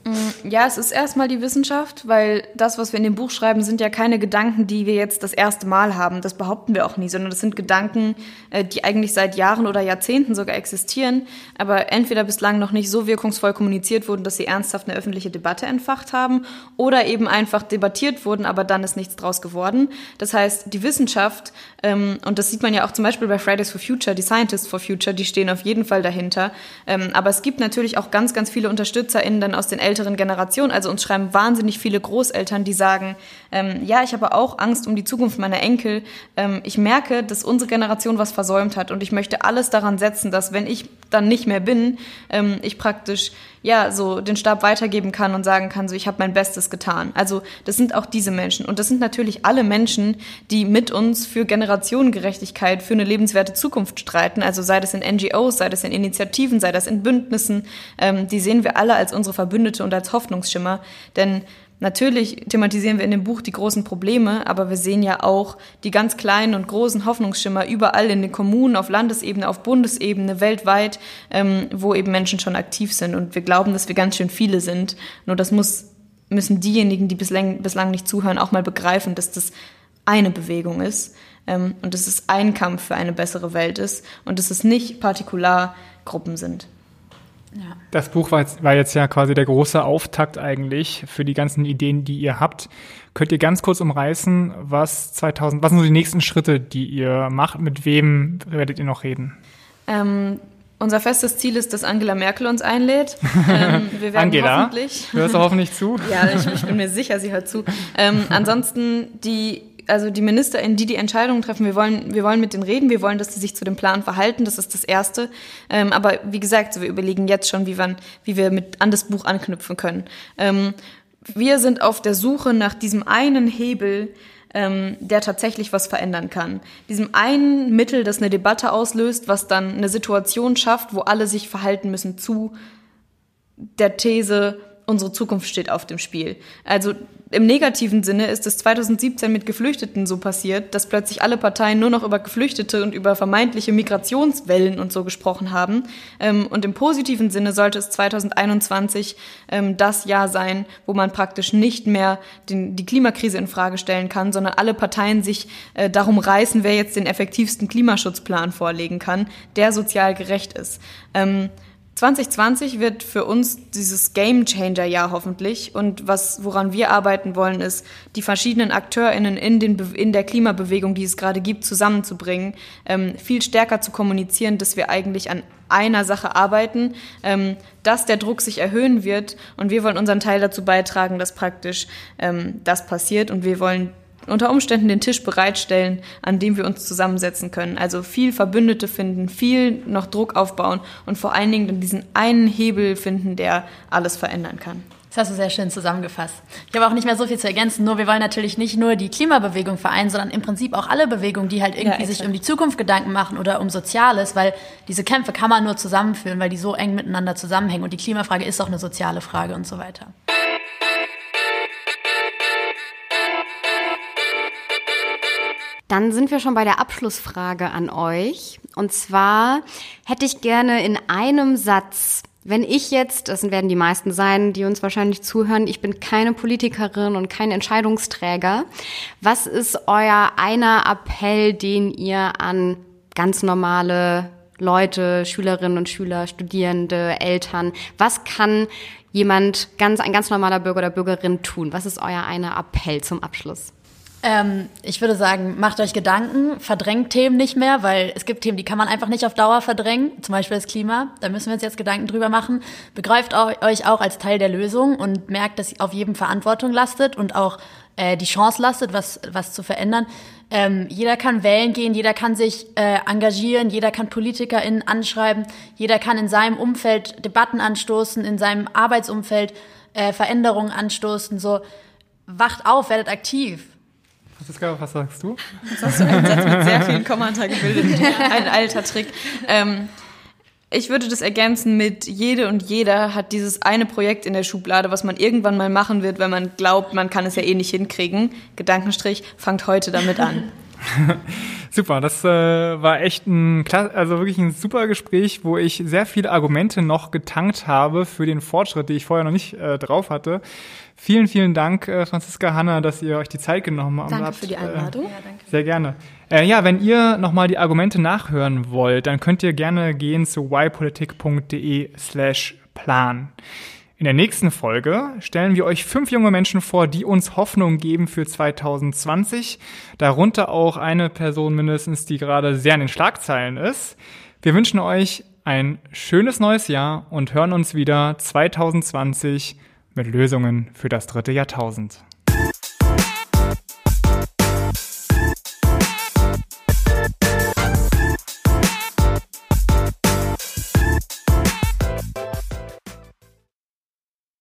Speaker 5: Mm, ja, es ist erstmal die Wissenschaft, weil das, was wir in dem Buch schreiben, sind ja keine Gedanken, die wir jetzt das erste Mal haben. Das behaupten wir auch nie, sondern das sind Gedanken, äh, die eigentlich seit Jahren oder Jahrzehnten sogar existieren, aber entweder bislang noch nicht so wirkungsvoll kommuniziert wurden, dass sie ernsthaft eine öffentliche Debatte entfacht haben, oder eben einfach debattiert wurden, aber dann ist nichts draus geworden. Das heißt, die Wissenschaft, ähm, und das sieht man ja auch zum Beispiel bei Fridays for Future, die Scientists for Future, die stehen auf jeden Fall dahinter. Ähm, aber es gibt natürlich auch ganz, ganz viele UnterstützerInnen dann aus den älteren Generation. Also uns schreiben wahnsinnig viele Großeltern, die sagen, ähm, ja, ich habe auch Angst um die Zukunft meiner Enkel. Ähm, ich merke, dass unsere Generation was versäumt hat und ich möchte alles daran setzen, dass wenn ich dann nicht mehr bin, ähm, ich praktisch ja so den Stab weitergeben kann und sagen kann, so ich habe mein Bestes getan. Also das sind auch diese Menschen und das sind natürlich alle Menschen, die mit uns für Generationengerechtigkeit, für eine lebenswerte Zukunft streiten. Also sei das in NGOs, sei das in Initiativen, sei das in Bündnissen, ähm, die sehen wir alle als unsere Verbündete und als Hoffnungsschimmer, denn Natürlich thematisieren wir in dem Buch die großen Probleme, aber wir sehen ja auch die ganz kleinen und großen Hoffnungsschimmer überall in den Kommunen, auf Landesebene, auf Bundesebene, weltweit, ähm, wo eben Menschen schon aktiv sind. Und wir glauben, dass wir ganz schön viele sind. Nur das muss, müssen diejenigen, die bislang, bislang nicht zuhören, auch mal begreifen, dass das eine Bewegung ist ähm, und dass es ein Kampf für eine bessere Welt ist und dass es nicht Partikulargruppen sind.
Speaker 1: Ja. Das Buch war jetzt, war jetzt ja quasi der große Auftakt eigentlich für die ganzen Ideen, die ihr habt. Könnt ihr ganz kurz umreißen, was 2000, was sind so die nächsten Schritte, die ihr macht? Mit wem werdet ihr noch reden?
Speaker 5: Ähm, unser festes Ziel ist, dass Angela Merkel uns einlädt. Ähm,
Speaker 1: wir werden Angela, hoffentlich. Hörst du hoffentlich zu?
Speaker 5: ja, ich, ich, bin mir sicher, sie hört zu. Ähm, ansonsten die also die MinisterInnen, die die Entscheidungen treffen, wir wollen, wir wollen mit denen reden, wir wollen, dass sie sich zu dem Plan verhalten, das ist das Erste. Ähm, aber wie gesagt, so wir überlegen jetzt schon, wie, wir, wie wir mit an das Buch anknüpfen können. Ähm, wir sind auf der Suche nach diesem einen Hebel, ähm, der tatsächlich was verändern kann. Diesem einen Mittel, das eine Debatte auslöst, was dann eine Situation schafft, wo alle sich verhalten müssen zu der These, unsere Zukunft steht auf dem Spiel. Also im negativen Sinne ist es 2017 mit Geflüchteten so passiert, dass plötzlich alle Parteien nur noch über Geflüchtete und über vermeintliche Migrationswellen und so gesprochen haben. Ähm, und im positiven Sinne sollte es 2021 ähm, das Jahr sein, wo man praktisch nicht mehr die Klimakrise in Frage stellen kann, sondern alle Parteien sich äh, darum reißen, wer jetzt den effektivsten Klimaschutzplan vorlegen kann, der sozial gerecht ist. Ähm, 2020 wird für uns dieses Game Changer Jahr hoffentlich. Und was woran wir arbeiten wollen ist die verschiedenen Akteurinnen in den in der Klimabewegung, die es gerade gibt, zusammenzubringen, ähm, viel stärker zu kommunizieren, dass wir eigentlich an einer Sache arbeiten, ähm, dass der Druck sich erhöhen wird. Und wir wollen unseren Teil dazu beitragen, dass praktisch ähm, das passiert. Und wir wollen unter Umständen den Tisch bereitstellen, an dem wir uns zusammensetzen können. Also viel Verbündete finden, viel noch Druck aufbauen und vor allen Dingen dann diesen einen Hebel finden, der alles verändern kann.
Speaker 6: Das hast du sehr schön zusammengefasst. Ich habe auch nicht mehr so viel zu ergänzen, nur wir wollen natürlich nicht nur die Klimabewegung vereinen, sondern im Prinzip auch alle Bewegungen, die halt irgendwie ja, sich um die Zukunft Gedanken machen oder um Soziales, weil diese Kämpfe kann man nur zusammenführen, weil die so eng miteinander zusammenhängen und die Klimafrage ist auch eine soziale Frage und so weiter.
Speaker 2: Dann sind wir schon bei der Abschlussfrage an euch. Und zwar hätte ich gerne in einem Satz wenn ich jetzt, das werden die meisten sein, die uns wahrscheinlich zuhören, ich bin keine Politikerin und kein Entscheidungsträger. Was ist euer einer Appell, den ihr an ganz normale Leute, Schülerinnen und Schüler, Studierende, Eltern, was kann jemand, ganz, ein ganz normaler Bürger oder Bürgerin tun? Was ist euer einer Appell zum Abschluss?
Speaker 6: Ähm, ich würde sagen, macht euch Gedanken, verdrängt Themen nicht mehr, weil es gibt Themen, die kann man einfach nicht auf Dauer verdrängen, zum Beispiel das Klima. Da müssen wir uns jetzt Gedanken drüber machen. Begreift euch auch als Teil der Lösung und merkt, dass auf jedem Verantwortung lastet und auch äh, die Chance lastet, was, was zu verändern. Ähm, jeder kann wählen gehen, jeder kann sich äh, engagieren, jeder kann PolitikerInnen anschreiben, jeder kann in seinem Umfeld Debatten anstoßen, in seinem Arbeitsumfeld äh, Veränderungen anstoßen. So, wacht auf, werdet aktiv
Speaker 1: Franziska, was sagst du?
Speaker 5: Jetzt hast du einen Satz mit sehr vielen Kommentaren gebildet. Ein alter Trick. Ähm, ich würde das ergänzen mit jede und jeder hat dieses eine Projekt in der Schublade, was man irgendwann mal machen wird, wenn man glaubt, man kann es ja eh nicht hinkriegen. Gedankenstrich, fangt heute damit an.
Speaker 1: super, das äh, war echt ein, also wirklich ein super Gespräch, wo ich sehr viele Argumente noch getankt habe für den Fortschritt, die ich vorher noch nicht äh, drauf hatte. Vielen, vielen Dank, äh, Franziska Hanna, dass ihr euch die Zeit genommen habt.
Speaker 5: Danke für die Einladung. Äh,
Speaker 1: ja, danke. Sehr gerne. Äh, ja, wenn ihr nochmal die Argumente nachhören wollt, dann könnt ihr gerne gehen zu ypolitik.de slash plan. In der nächsten Folge stellen wir euch fünf junge Menschen vor, die uns Hoffnung geben für 2020. Darunter auch eine Person mindestens, die gerade sehr in den Schlagzeilen ist. Wir wünschen euch ein schönes neues Jahr und hören uns wieder 2020 mit Lösungen für das dritte Jahrtausend.